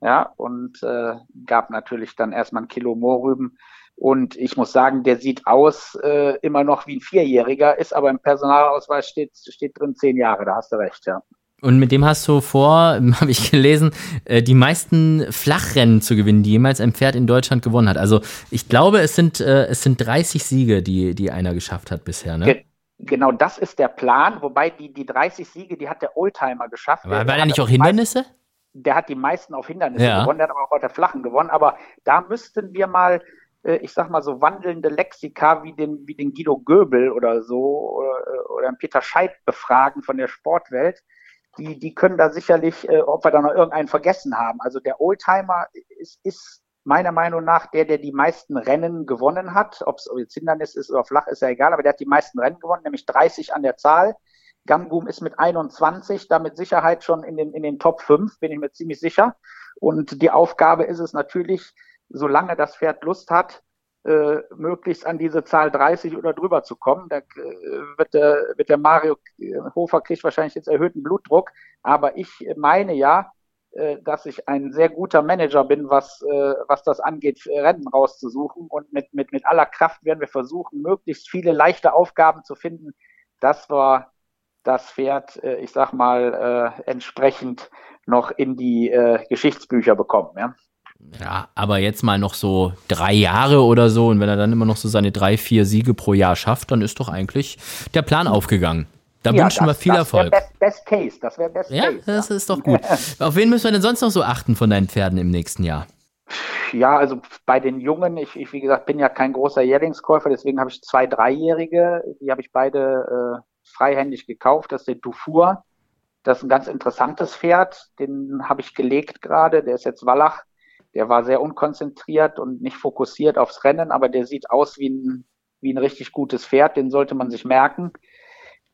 Ja, und äh, gab natürlich dann erstmal ein Kilo Mohrrüben. Und ich muss sagen, der sieht aus äh, immer noch wie ein Vierjähriger, ist aber im Personalausweis steht, steht drin zehn Jahre, da hast du recht, ja. Und mit dem hast du vor, habe ich gelesen, äh, die meisten Flachrennen zu gewinnen, die jemals ein Pferd in Deutschland gewonnen hat. Also ich glaube, es sind, äh, es sind 30 Siege, die, die einer geschafft hat bisher, ne? Ge genau das ist der Plan, wobei die, die 30 Siege, die hat der Oldtimer geschafft. Aber war da nicht auch Hindernisse? Meisten, der hat die meisten auf Hindernisse Ja. gewonnen, der hat aber auch auf der Flachen gewonnen. Aber da müssten wir mal, äh, ich sag mal so wandelnde Lexika wie den, wie den Guido Göbel oder so oder, oder den Peter Scheid befragen von der Sportwelt. Die, die können da sicherlich, äh, ob wir da noch irgendeinen vergessen haben. Also der Oldtimer ist, ist meiner Meinung nach der, der die meisten Rennen gewonnen hat. Ob es jetzt Hindernis ist oder flach, ist ja egal, aber der hat die meisten Rennen gewonnen, nämlich 30 an der Zahl. Gamgum ist mit 21 da mit Sicherheit schon in den, in den Top 5, bin ich mir ziemlich sicher. Und die Aufgabe ist es natürlich, solange das Pferd Lust hat, äh, möglichst an diese Zahl 30 oder drüber zu kommen. Da äh, wird, der, wird der Mario äh, Hofer kriegt wahrscheinlich jetzt erhöhten Blutdruck. Aber ich meine ja, äh, dass ich ein sehr guter Manager bin, was, äh, was das angeht, Rennen rauszusuchen. Und mit, mit, mit aller Kraft werden wir versuchen, möglichst viele leichte Aufgaben zu finden, dass wir das Pferd, äh, ich sag mal, entsprechend noch in die Geschichtsbücher bekommen. Ja? Ja, aber jetzt mal noch so drei Jahre oder so und wenn er dann immer noch so seine drei, vier Siege pro Jahr schafft, dann ist doch eigentlich der Plan aufgegangen. Da Ja, wünschen wir das- viel das Erfolg. Best, best Case, das wäre Best Ja, Case. das ist doch gut. Auf wen müssen wir denn sonst noch so achten von deinen Pferden im nächsten Jahr? Ja, also bei den Jungen, ich, ich wie gesagt bin ja kein großer Jährlingskäufer, deswegen habe ich zwei Dreijährige, die habe ich beide äh, freihändig gekauft. Das ist der Dufour, das ist ein ganz interessantes Pferd, den habe ich gelegt gerade, der ist jetzt Wallach, der war sehr unkonzentriert und nicht fokussiert aufs Rennen, aber der sieht aus wie ein, wie ein richtig gutes Pferd, den sollte man sich merken.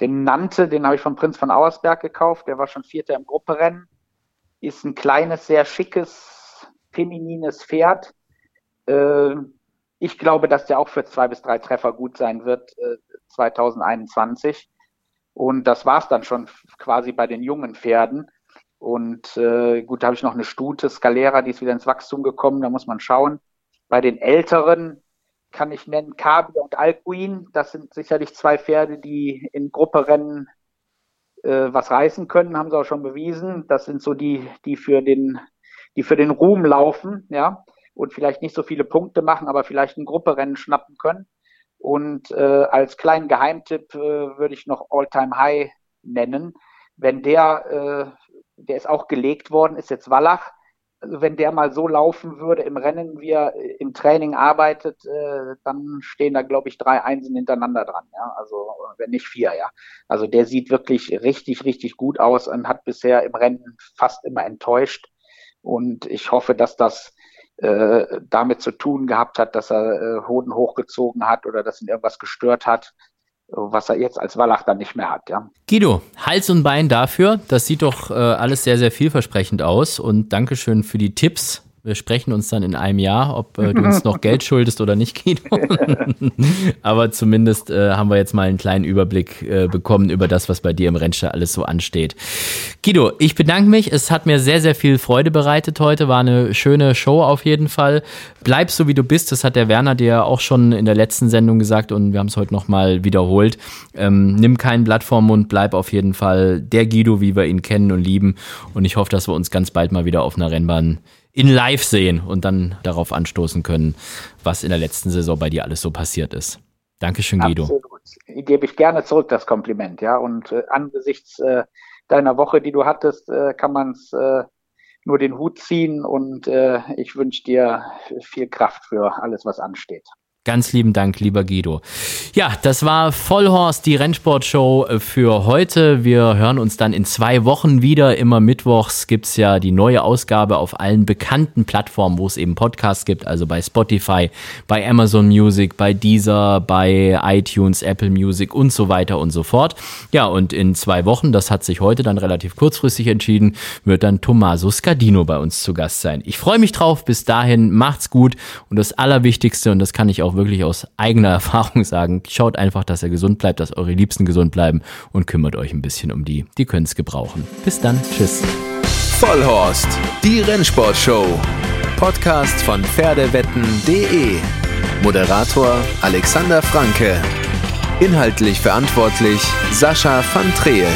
Den Nante, den habe ich von Prinz von Auersberg gekauft, der war schon Vierter im Grupperennen, ist ein kleines, sehr schickes, feminines Pferd. Äh, ich glaube, dass der auch für zwei bis drei Treffer gut sein wird äh, 2021. Und das war's dann schon quasi bei den jungen Pferden. Und äh, gut, da habe ich noch eine Stute, Scalera, die ist wieder ins Wachstum gekommen, da muss man schauen. Bei den älteren kann ich nennen Kabia und Alcuin. Das sind sicherlich zwei Pferde, die in Grupperennen äh, was reißen können, haben sie auch schon bewiesen. Das sind so die, die für den, die für den Ruhm laufen, ja, und vielleicht nicht so viele Punkte machen, aber vielleicht ein Grupperennen schnappen können. Und äh, als kleinen Geheimtipp äh, würde ich noch All-Time High nennen. Wenn der, äh, der ist auch gelegt worden, ist jetzt Wallach. Also wenn der mal so laufen würde im Rennen, wie er äh, im Training arbeitet, äh, dann stehen da, glaube ich, drei Einsen hintereinander dran. Ja? Also äh, wenn nicht vier, ja. Also der sieht wirklich richtig, richtig gut aus und hat bisher im Rennen fast immer enttäuscht. Und ich hoffe, dass das äh, damit zu tun gehabt hat, dass er äh, Hoden hochgezogen hat oder dass ihn irgendwas gestört hat, was er jetzt als Wallach dann nicht mehr hat. Ja. Guido, Hals und Bein dafür. Das sieht doch äh, alles sehr, sehr vielversprechend aus. Und Dankeschön für die Tipps. Wir sprechen uns dann in einem Jahr, ob äh, du uns noch Geld schuldest oder nicht, Guido. Aber zumindest äh, haben wir jetzt mal einen kleinen Überblick äh, bekommen über das, was bei dir im Rennstall alles so ansteht. Guido, ich bedanke mich. Es hat mir sehr, sehr viel Freude bereitet heute. War eine schöne Show auf jeden Fall. Bleib so, wie du bist. Das hat der Werner dir auch schon in der letzten Sendung gesagt und wir haben es heute nochmal wiederholt. Ähm, nimm kein Blatt vorm Mund, bleib auf jeden Fall der Guido, wie wir ihn kennen und lieben. Und ich hoffe, dass wir uns ganz bald mal wieder auf einer Rennbahn in live sehen und dann darauf anstoßen können, was in der letzten Saison bei dir alles so passiert ist. Dankeschön, Guido. Absolut. Gebe ich gerne zurück das Kompliment, ja. Und äh, angesichts äh, deiner Woche, die du hattest, äh, kann man es äh, nur den Hut ziehen und äh, ich wünsche dir viel Kraft für alles, was ansteht. Ganz lieben Dank, lieber Guido. Ja, das war Vollhorst, die Rennsportshow äh, für heute. Wir hören uns dann in zwei Wochen wieder. Immer mittwochs gibt's ja die neue Ausgabe auf allen bekannten Plattformen, wo es eben Podcasts gibt, also bei Spotify, bei Amazon Music, bei Deezer, bei iTunes, Apple Music und so weiter und so fort. Ja, und in zwei Wochen, das hat sich heute dann relativ kurzfristig entschieden, wird dann Tommaso Scardino bei uns zu Gast sein. Ich freue mich drauf. Bis dahin, macht's gut. Und das Allerwichtigste, und das kann ich auch wirklich aus eigener Erfahrung sagen. Schaut einfach, dass ihr gesund bleibt, dass eure Liebsten gesund bleiben und kümmert euch ein bisschen um die. Die können es gebrauchen. Bis dann. Tschüss. Vollhorst, die Rennsportshow. Podcast von Pferdewetten.de. Moderator Alexander Franke. Inhaltlich verantwortlich Sascha van Treel.